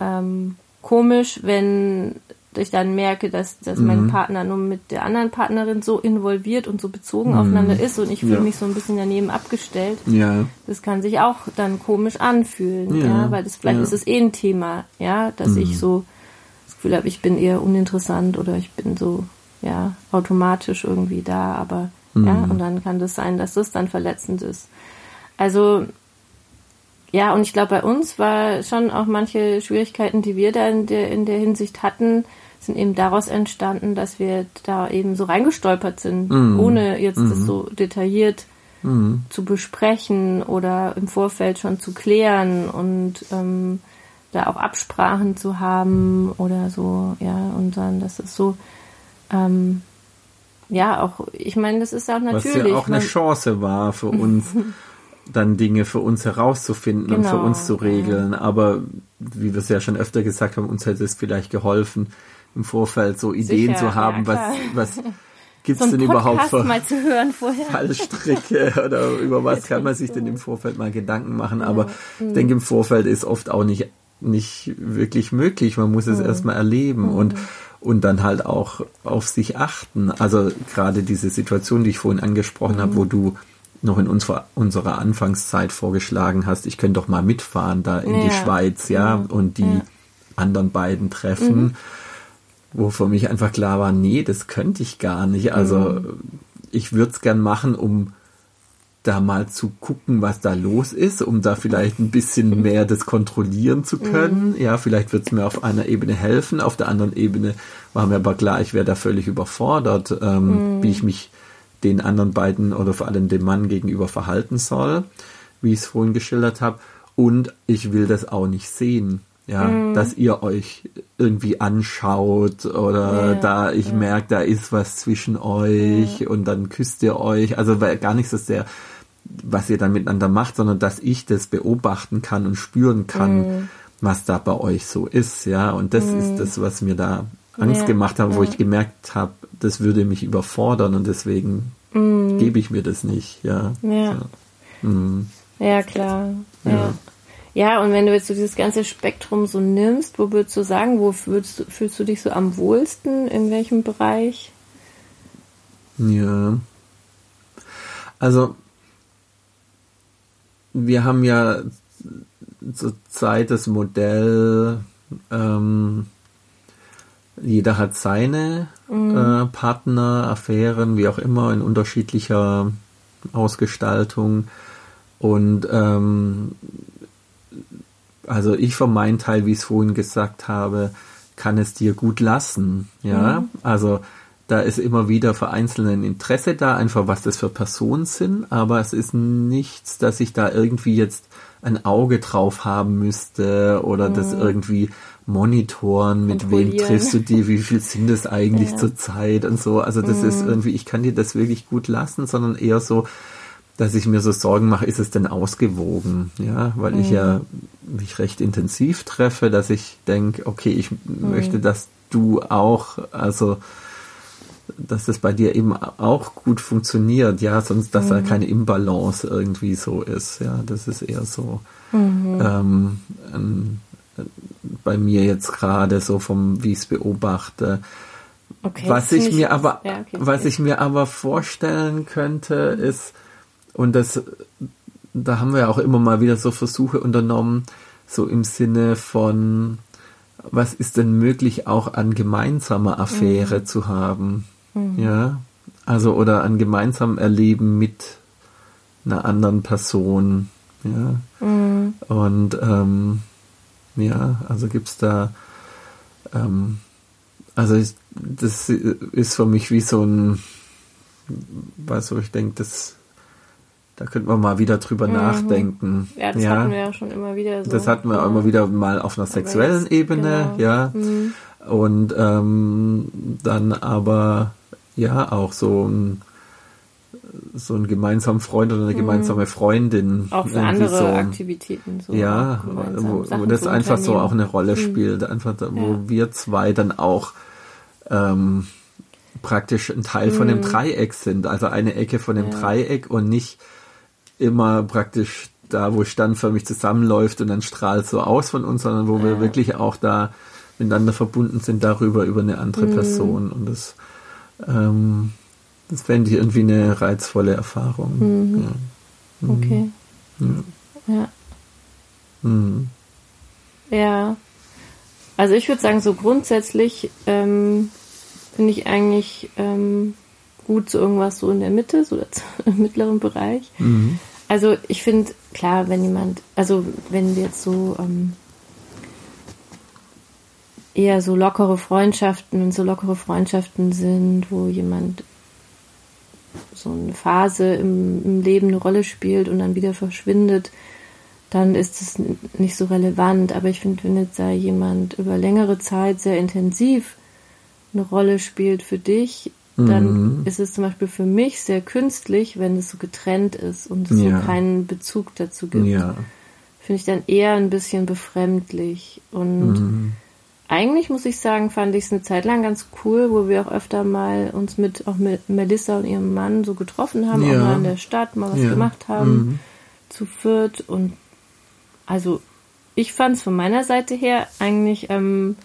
Speaker 1: ähm, komisch, wenn ich dann merke, dass, dass mhm. mein Partner nur mit der anderen Partnerin so involviert und so bezogen mhm. aufeinander ist und ich fühle ja. mich so ein bisschen daneben abgestellt. Ja. Das kann sich auch dann komisch anfühlen, ja, ja weil das vielleicht ja. ist es eh ein Thema, ja, dass mhm. ich so das Gefühl habe, ich bin eher uninteressant oder ich bin so, ja, automatisch irgendwie da, aber ja, mhm. und dann kann das sein, dass das dann verletzend ist. Also ja, und ich glaube, bei uns war schon auch manche Schwierigkeiten, die wir da in der, in der Hinsicht hatten, sind eben daraus entstanden, dass wir da eben so reingestolpert sind, mhm. ohne jetzt mhm. das so detailliert mhm. zu besprechen oder im Vorfeld schon zu klären und ähm, da auch Absprachen zu haben oder so, ja, und dann, das ist so, ähm, ja, auch, ich meine, das ist auch natürlich. Was
Speaker 2: ja auch eine Chance war für uns. dann Dinge für uns herauszufinden genau, und für uns zu regeln. Ja. Aber wie wir es ja schon öfter gesagt haben, uns hätte es vielleicht geholfen, im Vorfeld so Ideen Sicher, zu haben, ja, was, was gibt's so denn überhaupt für Fallstricke oder über was kann man sich denn im Vorfeld mal Gedanken machen. Aber mhm. ich denke, im Vorfeld ist oft auch nicht, nicht wirklich möglich. Man muss es mhm. erstmal erleben mhm. und und dann halt auch auf sich achten. Also gerade diese Situation, die ich vorhin angesprochen mhm. habe, wo du noch in unserer, unserer Anfangszeit vorgeschlagen hast, ich könnte doch mal mitfahren da in ja. die Schweiz, ja, mhm. und die ja. anderen beiden treffen. Mhm wo für mich einfach klar war, nee, das könnte ich gar nicht. Also mhm. ich würde es gern machen, um da mal zu gucken, was da los ist, um da vielleicht ein bisschen mehr das kontrollieren zu können. Mhm. Ja, vielleicht wird es mir auf einer Ebene helfen, auf der anderen Ebene war mir aber klar, ich wäre da völlig überfordert, ähm, mhm. wie ich mich den anderen beiden oder vor allem dem Mann gegenüber verhalten soll, wie ich es vorhin geschildert habe. Und ich will das auch nicht sehen ja, mm. dass ihr euch irgendwie anschaut oder ja, da ich ja. merke, da ist was zwischen euch ja. und dann küsst ihr euch. Also weil gar nicht so sehr, was ihr dann miteinander macht, sondern dass ich das beobachten kann und spüren kann, mm. was da bei euch so ist, ja. Und das mm. ist das, was mir da Angst gemacht hat, wo ich gemerkt habe, das würde mich überfordern und deswegen mm. gebe ich mir das nicht, ja.
Speaker 1: Ja. Mm. ja klar. ja. Ja, und wenn du jetzt so dieses ganze Spektrum so nimmst, wo würdest du sagen, wo würdest du, fühlst du dich so am wohlsten, in welchem Bereich?
Speaker 2: Ja. Also, wir haben ja zur Zeit das Modell, ähm, jeder hat seine mhm. äh, Partner, Affären, wie auch immer, in unterschiedlicher Ausgestaltung. Und ähm, also ich für meinen Teil, wie ich es vorhin gesagt habe, kann es dir gut lassen. Ja, mhm. also da ist immer wieder für Einzelne ein Interesse da, einfach was das für Personen sind, aber es ist nichts, dass ich da irgendwie jetzt ein Auge drauf haben müsste oder mhm. das irgendwie monitoren, mit wem triffst du die, wie viel sind es eigentlich ja. zur Zeit und so. Also das mhm. ist irgendwie, ich kann dir das wirklich gut lassen, sondern eher so, dass ich mir so Sorgen mache, ist es denn ausgewogen? Ja, weil mhm. ich ja mich recht intensiv treffe, dass ich denke, okay, ich mhm. möchte, dass du auch, also dass das bei dir eben auch gut funktioniert, ja, sonst dass mhm. da keine Imbalance irgendwie so ist, ja, das ist eher so mhm. ähm, ein, bei mir jetzt gerade so vom, wie ich es beobachte. Okay, was ich mir aber, ja, okay, was okay. ich mir aber vorstellen könnte, mhm. ist, und das, da haben wir auch immer mal wieder so Versuche unternommen, so im Sinne von, was ist denn möglich auch an gemeinsamer Affäre mhm. zu haben? Mhm. Ja, also oder an gemeinsamem Erleben mit einer anderen Person. Ja, mhm. und ähm, ja, also gibt's da, ähm, also ich, das ist für mich wie so ein, weißt du, ich denke, das da könnte man mal wieder drüber mhm. nachdenken.
Speaker 1: Ja, das ja. hatten wir ja schon immer wieder so.
Speaker 2: Das hatten wir ja. immer wieder mal auf einer sexuellen jetzt, Ebene, genau. ja. Mhm. Und ähm, dann aber ja auch so ein so ein gemeinsamer Freund oder eine mhm. gemeinsame Freundin.
Speaker 1: Auch für andere so, Aktivitäten.
Speaker 2: So ja, wo, wo das einfach so auch eine Rolle mhm. spielt. Einfach, da, wo ja. wir zwei dann auch ähm, praktisch ein Teil mhm. von dem mhm. Dreieck sind. Also eine Ecke von dem ja. Dreieck und nicht immer praktisch da, wo standförmig zusammenläuft und dann strahlt so aus von uns, sondern wo ja. wir wirklich auch da miteinander verbunden sind darüber, über eine andere mhm. Person. Und das ähm, das fände ich irgendwie eine reizvolle Erfahrung. Mhm. Ja.
Speaker 1: Mhm. Okay. Ja. Ja. Mhm. ja. Also ich würde sagen, so grundsätzlich ähm, finde ich eigentlich ähm, gut so irgendwas so in der Mitte, so im mittleren Bereich. Mhm. Also ich finde, klar, wenn jemand, also wenn wir jetzt so ähm, eher so lockere Freundschaften, wenn so lockere Freundschaften sind, wo jemand so eine Phase im, im Leben eine Rolle spielt und dann wieder verschwindet, dann ist es nicht so relevant. Aber ich finde, wenn jetzt da jemand über längere Zeit sehr intensiv eine Rolle spielt für dich, dann mhm. ist es zum Beispiel für mich sehr künstlich, wenn es so getrennt ist und es ja. so keinen Bezug dazu gibt. Ja. Finde ich dann eher ein bisschen befremdlich. Und mhm eigentlich muss ich sagen, fand ich es eine Zeit lang ganz cool, wo wir auch öfter mal uns mit auch mit Melissa und ihrem Mann so getroffen haben, ja. auch mal in der Stadt mal was gemacht haben, mhm. zu viert und also ich fand es von meiner Seite her eigentlich ähm,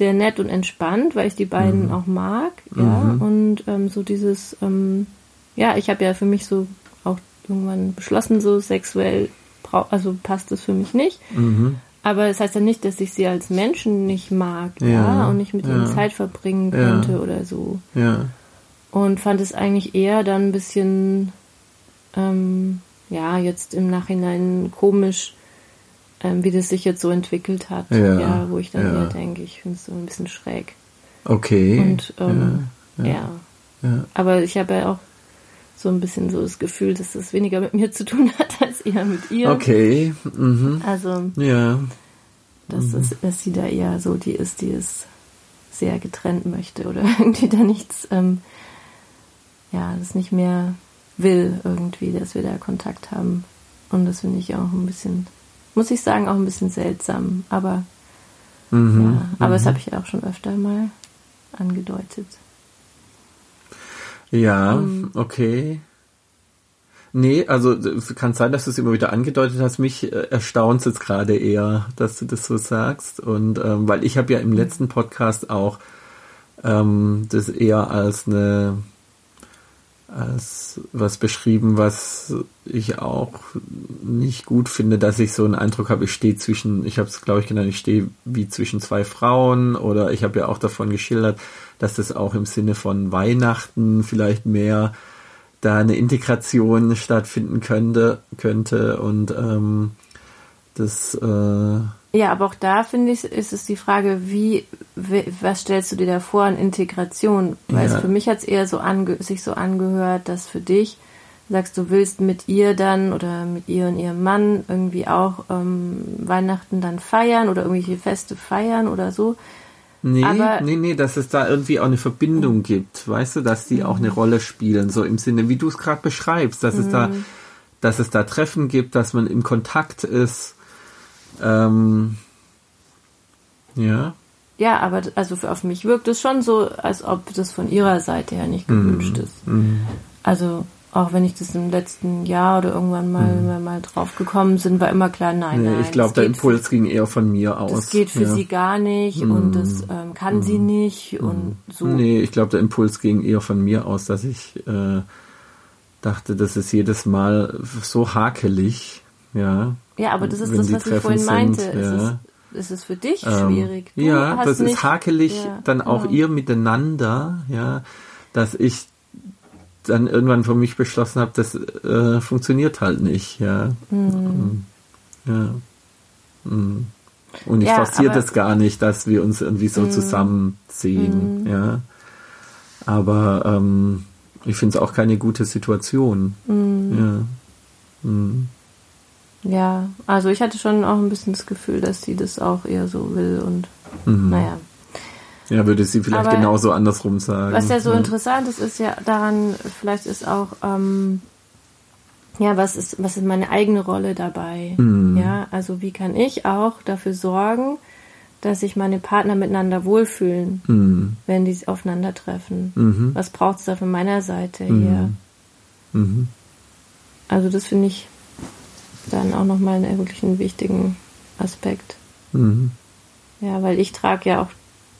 Speaker 1: sehr nett und entspannt, weil ich die beiden mhm. auch mag, ja mhm. und ähm, so dieses ähm, ja, ich habe ja für mich so auch irgendwann beschlossen, so sexuell also passt das für mich nicht. Mhm. Aber das heißt ja nicht, dass ich sie als Menschen nicht mag, ja, ja und nicht mit ja. ihnen Zeit verbringen könnte ja. oder so. Ja. Und fand es eigentlich eher dann ein bisschen, ähm, ja, jetzt im Nachhinein komisch, ähm, wie das sich jetzt so entwickelt hat. Ja, ja wo ich dann eher denke, ich finde es so ein bisschen schräg.
Speaker 2: Okay.
Speaker 1: Und ähm, ja. Aber ich habe ja auch so ein bisschen so das Gefühl, dass das weniger mit mir zu tun hat als eher mit ihr.
Speaker 2: Okay. Mhm.
Speaker 1: Also
Speaker 2: ja.
Speaker 1: Dass, mhm. es, dass sie da eher so die ist, die es sehr getrennt möchte oder irgendwie da nichts, ähm, ja, das nicht mehr will irgendwie, dass wir da Kontakt haben. Und das finde ich auch ein bisschen, muss ich sagen, auch ein bisschen seltsam. Aber mhm. ja, aber mhm. das habe ich auch schon öfter mal angedeutet.
Speaker 2: Ja, ähm, okay. Nee, also kann sein, dass du es immer wieder angedeutet hast. Mich äh, erstaunt es jetzt gerade eher, dass du das so sagst. Und ähm, weil ich habe ja im letzten Podcast auch ähm, das eher als eine was beschrieben, was ich auch nicht gut finde, dass ich so einen Eindruck habe, ich stehe zwischen, ich habe es glaube ich genannt, ich stehe wie zwischen zwei Frauen oder ich habe ja auch davon geschildert, dass das auch im Sinne von Weihnachten vielleicht mehr da eine Integration stattfinden könnte, könnte und ähm, das äh,
Speaker 1: ja, aber auch da finde ich, ist es die Frage, wie, was stellst du dir da vor an Integration? Weil ja. es für mich hat es eher so ange, sich so angehört, dass für dich sagst, du willst mit ihr dann oder mit ihr und ihrem Mann irgendwie auch ähm, Weihnachten dann feiern oder irgendwelche Feste feiern oder so.
Speaker 2: Nee, aber, nee, nee, dass es da irgendwie auch eine Verbindung mhm. gibt, weißt du, dass die auch eine Rolle spielen, so im Sinne, wie du es gerade beschreibst, dass mhm. es da, dass es da Treffen gibt, dass man im Kontakt ist. Ähm, ja.
Speaker 1: Ja, aber also auf mich wirkt es schon so, als ob das von ihrer Seite her nicht gewünscht mhm. ist. Mhm. Also auch wenn ich das im letzten Jahr oder irgendwann mal, mhm. mal, drauf gekommen sind, war immer klar, nein, nee, nein.
Speaker 2: Ich glaube, der Impuls für, ging eher von mir aus.
Speaker 1: Das geht für ja. sie gar nicht mhm. und das ähm, kann mhm. sie nicht und so.
Speaker 2: Nee, ich glaube, der Impuls ging eher von mir aus, dass ich äh, dachte, das ist jedes Mal so hakelig, ja.
Speaker 1: Ja, aber das ist das, was ich vorhin meinte. Sind, ja. ist, es, ist es für dich ähm, schwierig?
Speaker 2: Du ja, das nicht, ist hakelig ja, dann auch genau. ihr miteinander, ja, dass ich dann irgendwann für mich beschlossen habe, das äh, funktioniert halt nicht, ja. Mhm. Ja. Mhm. Und ich ja, forciere das gar nicht, dass wir uns irgendwie so mhm. zusammensehen, mhm. ja. Aber ähm, ich finde es auch keine gute Situation. Mhm. Ja.
Speaker 1: Ja, also ich hatte schon auch ein bisschen das Gefühl, dass sie das auch eher so will und mhm. naja.
Speaker 2: Ja, würde sie vielleicht Aber genauso andersrum sagen.
Speaker 1: Was ja so ja. interessant ist, ist ja daran, vielleicht ist auch, ähm, ja, was ist, was ist meine eigene Rolle dabei? Mhm. Ja, also wie kann ich auch dafür sorgen, dass sich meine Partner miteinander wohlfühlen, mhm. wenn die aufeinandertreffen? Mhm. Was braucht es da von meiner Seite hier? Mhm. Mhm. Also das finde ich dann auch nochmal einen wirklich einen wichtigen Aspekt. Mhm. Ja, weil ich trage ja auch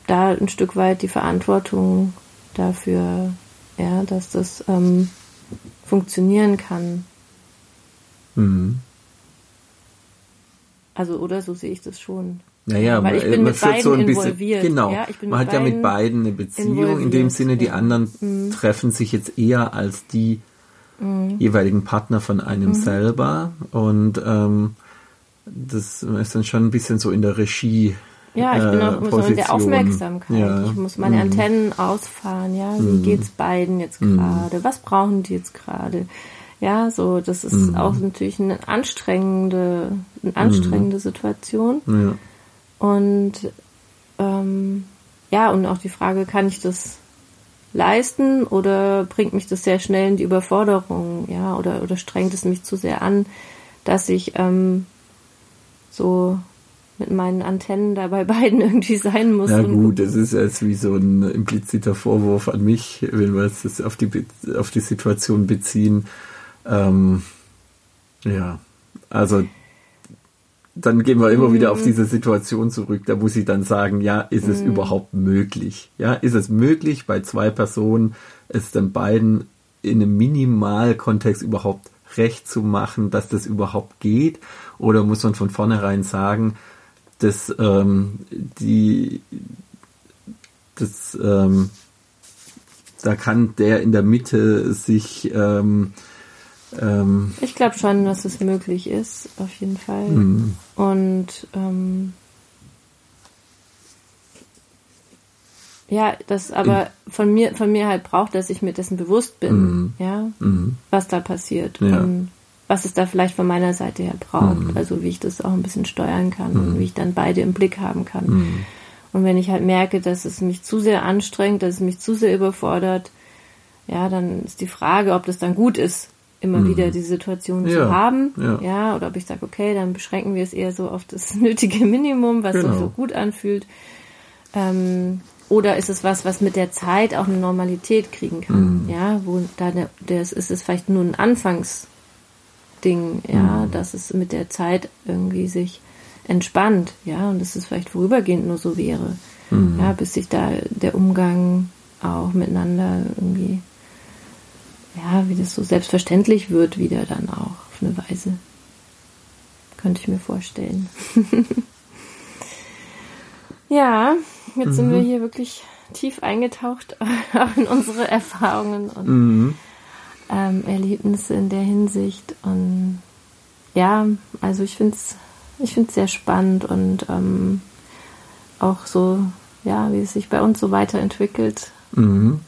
Speaker 1: da ein Stück weit die Verantwortung dafür, ja, dass das ähm, funktionieren kann. Mhm. Also, oder so sehe ich das schon.
Speaker 2: Naja, weil ich bin man mit beiden so ein bisschen, involviert. Genau, ja, man hat ja mit beiden eine Beziehung. In dem Sinne, die anderen mhm. treffen sich jetzt eher als die mhm. jeweiligen Partner von einem mhm. selber. Und ähm, das ist dann schon ein bisschen so in der Regie
Speaker 1: ja, ich bin auch immer so in der Aufmerksamkeit. Ja. Ich muss meine mhm. Antennen ausfahren, ja. Wie mhm. geht's beiden jetzt gerade? Was brauchen die jetzt gerade? Ja, so, das ist auch natürlich eine anstrengende, eine anstrengende. Situation. Ja. Und ähm, ja, und auch die Frage, kann ich das leisten oder bringt mich das sehr schnell in die Überforderung, ja, oder, oder strengt es mich zu sehr an, dass ich ähm, so mit meinen Antennen da bei beiden irgendwie sein muss.
Speaker 2: Na gut, das ist jetzt wie so ein impliziter Vorwurf an mich, wenn wir es auf die, auf die Situation beziehen. Ähm, ja, also dann gehen wir immer mhm. wieder auf mhm. diese Situation zurück. Da muss ich dann sagen, ja, ist es mhm. überhaupt möglich? Ja, ist es möglich, bei zwei Personen es dann beiden in einem Minimalkontext überhaupt recht zu machen, dass das überhaupt geht? Oder muss man von vornherein sagen, dass ähm, die das ähm, da kann der in der Mitte sich ähm, ähm,
Speaker 1: ich glaube schon, dass es möglich ist, auf jeden Fall. Mhm. Und ähm, ja, das aber von mir von mir halt braucht, dass ich mir dessen bewusst bin, mhm. ja, mhm. was da passiert. Ja. Und was es da vielleicht von meiner Seite her braucht. Mhm. Also wie ich das auch ein bisschen steuern kann mhm. und wie ich dann beide im Blick haben kann. Mhm. Und wenn ich halt merke, dass es mich zu sehr anstrengt, dass es mich zu sehr überfordert, ja, dann ist die Frage, ob das dann gut ist, immer mhm. wieder die Situation ja. zu haben. Ja. ja. oder ob ich sage, okay, dann beschränken wir es eher so auf das nötige Minimum, was genau. sich so gut anfühlt. Ähm, oder ist es was, was mit der Zeit auch eine Normalität kriegen kann? Mhm. Ja, wo da der, das ist es vielleicht nur ein Anfangs Ding, ja, mhm. dass es mit der Zeit irgendwie sich entspannt, ja, und dass es vielleicht vorübergehend nur so wäre, mhm. ja, bis sich da der Umgang auch miteinander irgendwie, ja, wie das so selbstverständlich wird wieder dann auch auf eine Weise. Könnte ich mir vorstellen. ja, jetzt mhm. sind wir hier wirklich tief eingetaucht auch in unsere Erfahrungen und mhm. ähm, Erlebnisse in der Hinsicht. Und ja, also ich finde es ich find's sehr spannend und ähm, auch so, ja, wie es sich bei uns so weiterentwickelt. Mhm.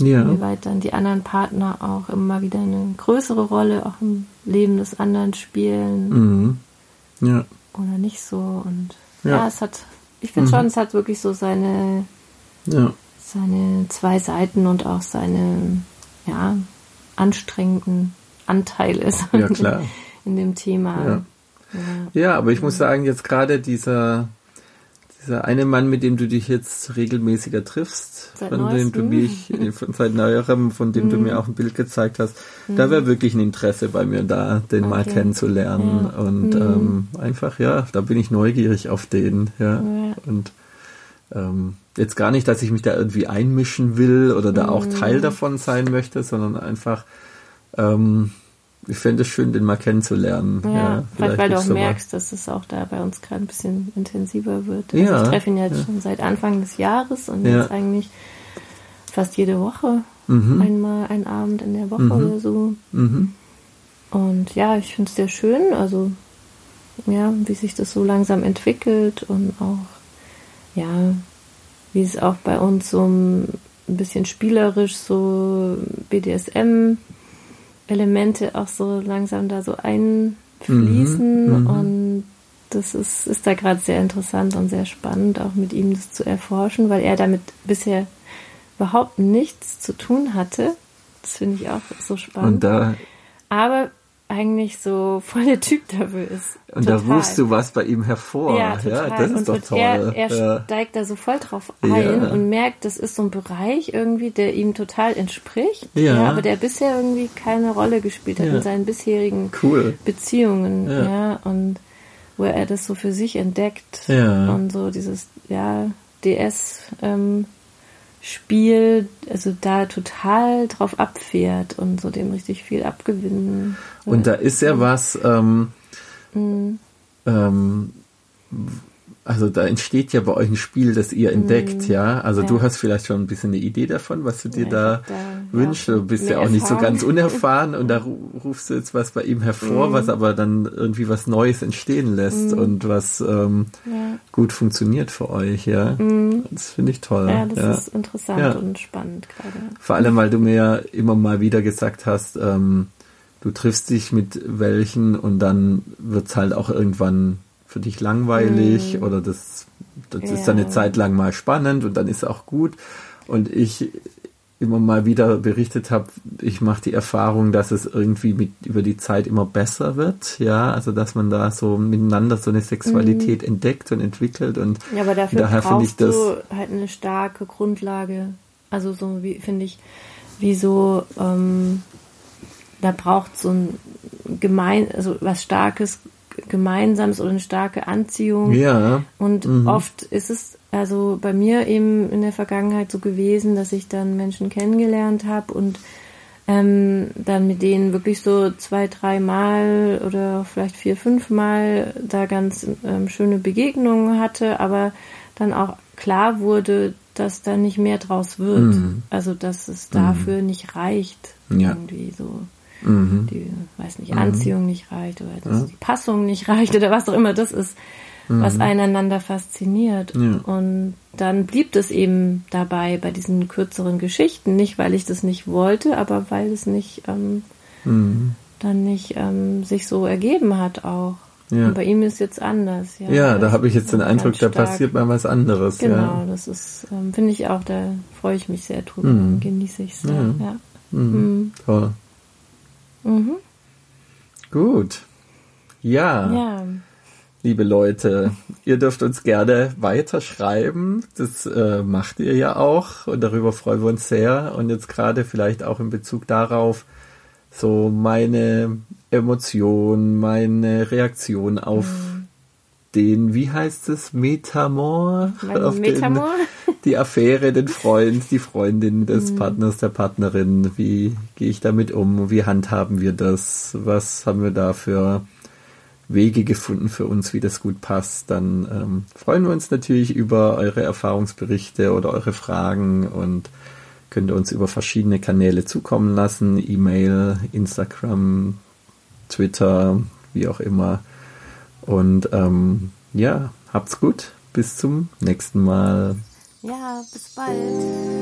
Speaker 1: Ja. Wie weit dann die anderen Partner auch immer wieder eine größere Rolle auch im Leben des anderen spielen. Mhm. Ja. Oder nicht so. Und ja, ja es hat, ich finde mhm. schon, es hat wirklich so seine, ja. seine zwei Seiten und auch seine, ja, anstrengenden Anteile
Speaker 2: ja, klar.
Speaker 1: in dem Thema.
Speaker 2: Ja. Ja, aber ich muss sagen, jetzt gerade dieser, dieser eine Mann, mit dem du dich jetzt regelmäßiger triffst, seit von dem du mich, von seit neuerem, von dem du mhm. mir auch ein Bild gezeigt hast, mhm. da wäre wirklich ein Interesse bei mir da, den okay. mal kennenzulernen. Ja. Und mhm. ähm, einfach, ja, da bin ich neugierig auf den, ja. ja. Und ähm, jetzt gar nicht, dass ich mich da irgendwie einmischen will oder da auch Teil mhm. davon sein möchte, sondern einfach ähm, ich fände es schön, den mal kennenzulernen.
Speaker 1: Ja, ja vielleicht weil du auch merkst, dass es auch da bei uns gerade ein bisschen intensiver wird. Also ja, ich treffe ihn jetzt ja. schon seit Anfang des Jahres und ja. jetzt eigentlich fast jede Woche mhm. einmal ein Abend in der Woche mhm. oder so. Mhm. Und ja, ich finde es sehr schön, also ja, wie sich das so langsam entwickelt und auch ja, wie es auch bei uns so ein bisschen spielerisch so BDSM Elemente auch so langsam da so einfließen mhm, mhm, und das ist, ist da gerade sehr interessant und sehr spannend, auch mit ihm das zu erforschen, weil er damit bisher überhaupt nichts zu tun hatte. Das finde ich auch so spannend. Aber eigentlich so voll der Typ dafür ist.
Speaker 2: Und total. da rufst du was bei ihm hervor. Ja, total. ja das ist und doch toll.
Speaker 1: Er, er ja. steigt da so voll drauf ein und merkt, das ist so ein Bereich irgendwie, der ihm total entspricht, ja. ja aber der bisher irgendwie keine Rolle gespielt hat in seinen bisherigen
Speaker 2: cool.
Speaker 1: Beziehungen. Ja. und wo er das so für sich entdeckt und so dieses, ja, DS ähm, Spiel, also da total drauf abfährt und so dem richtig viel abgewinnen.
Speaker 2: Und da ist ja was, ähm, mhm. ähm, also da entsteht ja bei euch ein Spiel, das ihr entdeckt, mm, ja. Also ja. du hast vielleicht schon ein bisschen eine Idee davon, was du dir ja, da, da, wünschst. Ja, du bist ja auch nicht so ganz unerfahren und da rufst du jetzt was bei ihm hervor, mm. was aber dann irgendwie was Neues entstehen lässt mm. und was ähm, gut funktioniert für euch, ja. Mhm. Das finde ich toll.
Speaker 1: Ja, das ist interessant und spannend gerade.
Speaker 2: Vor allem, weil du mir immer mal wieder gesagt hast, ähm, du triffst dich mit welchen und dann wird's halt auch irgendwann für dich langweilig mm. oder das, das ja. ist dann eine Zeit lang mal spannend und dann ist auch gut. Und ich immer mal wieder berichtet habe, ich mache die Erfahrung, dass es irgendwie mit über die Zeit immer besser wird, ja, also dass man da so miteinander so eine Sexualität mm. entdeckt und entwickelt und
Speaker 1: ja, aber dafür daher finde ich das halt eine starke Grundlage, also so wie finde ich, wie so ähm, da braucht so ein gemein, also was Starkes Gemeinsames oder eine starke Anziehung.
Speaker 2: Ja.
Speaker 1: Und mhm. oft ist es also bei mir eben in der Vergangenheit so gewesen, dass ich dann Menschen kennengelernt habe und ähm, dann mit denen wirklich so zwei, drei Mal oder vielleicht vier, fünf Mal da ganz ähm, schöne Begegnungen hatte, aber dann auch klar wurde, dass da nicht mehr draus wird. Mhm. Also dass es dafür mhm. nicht reicht. Ja. Irgendwie so mhm. die, weiß nicht, Anziehung mhm. nicht reicht oder dass ja. die Passung nicht reicht oder was auch immer das ist, mhm. was einander fasziniert. Ja. Und dann blieb es eben dabei bei diesen kürzeren Geschichten, nicht weil ich das nicht wollte, aber weil es nicht ähm, mhm. dann nicht ähm, sich so ergeben hat auch. Ja. Und bei ihm ist jetzt anders. Ja,
Speaker 2: ja da habe ich jetzt den Eindruck, da passiert mal was anderes.
Speaker 1: Genau,
Speaker 2: ja.
Speaker 1: das ist, ähm, finde ich auch, da freue ich mich sehr drüber mhm. und genieße ich es. Ja. Mhm.
Speaker 2: Mhm. Toll. Mhm. Gut. Ja.
Speaker 1: ja.
Speaker 2: Liebe Leute, ihr dürft uns gerne weiterschreiben. Das äh, macht ihr ja auch und darüber freuen wir uns sehr. Und jetzt gerade vielleicht auch in Bezug darauf, so meine Emotion, meine Reaktion auf mhm. Den, wie heißt es, Metamor?
Speaker 1: Metamor?
Speaker 2: Den, die Affäre, den Freund, die Freundin des mhm. Partners, der Partnerin. Wie gehe ich damit um? Wie handhaben wir das? Was haben wir da für Wege gefunden für uns, wie das gut passt? Dann ähm, freuen wir uns natürlich über eure Erfahrungsberichte oder eure Fragen und könnt ihr uns über verschiedene Kanäle zukommen lassen. E-Mail, Instagram, Twitter, wie auch immer. Und ähm, ja, habt's gut. Bis zum nächsten Mal.
Speaker 1: Ja, bis bald.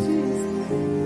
Speaker 1: Tschüss.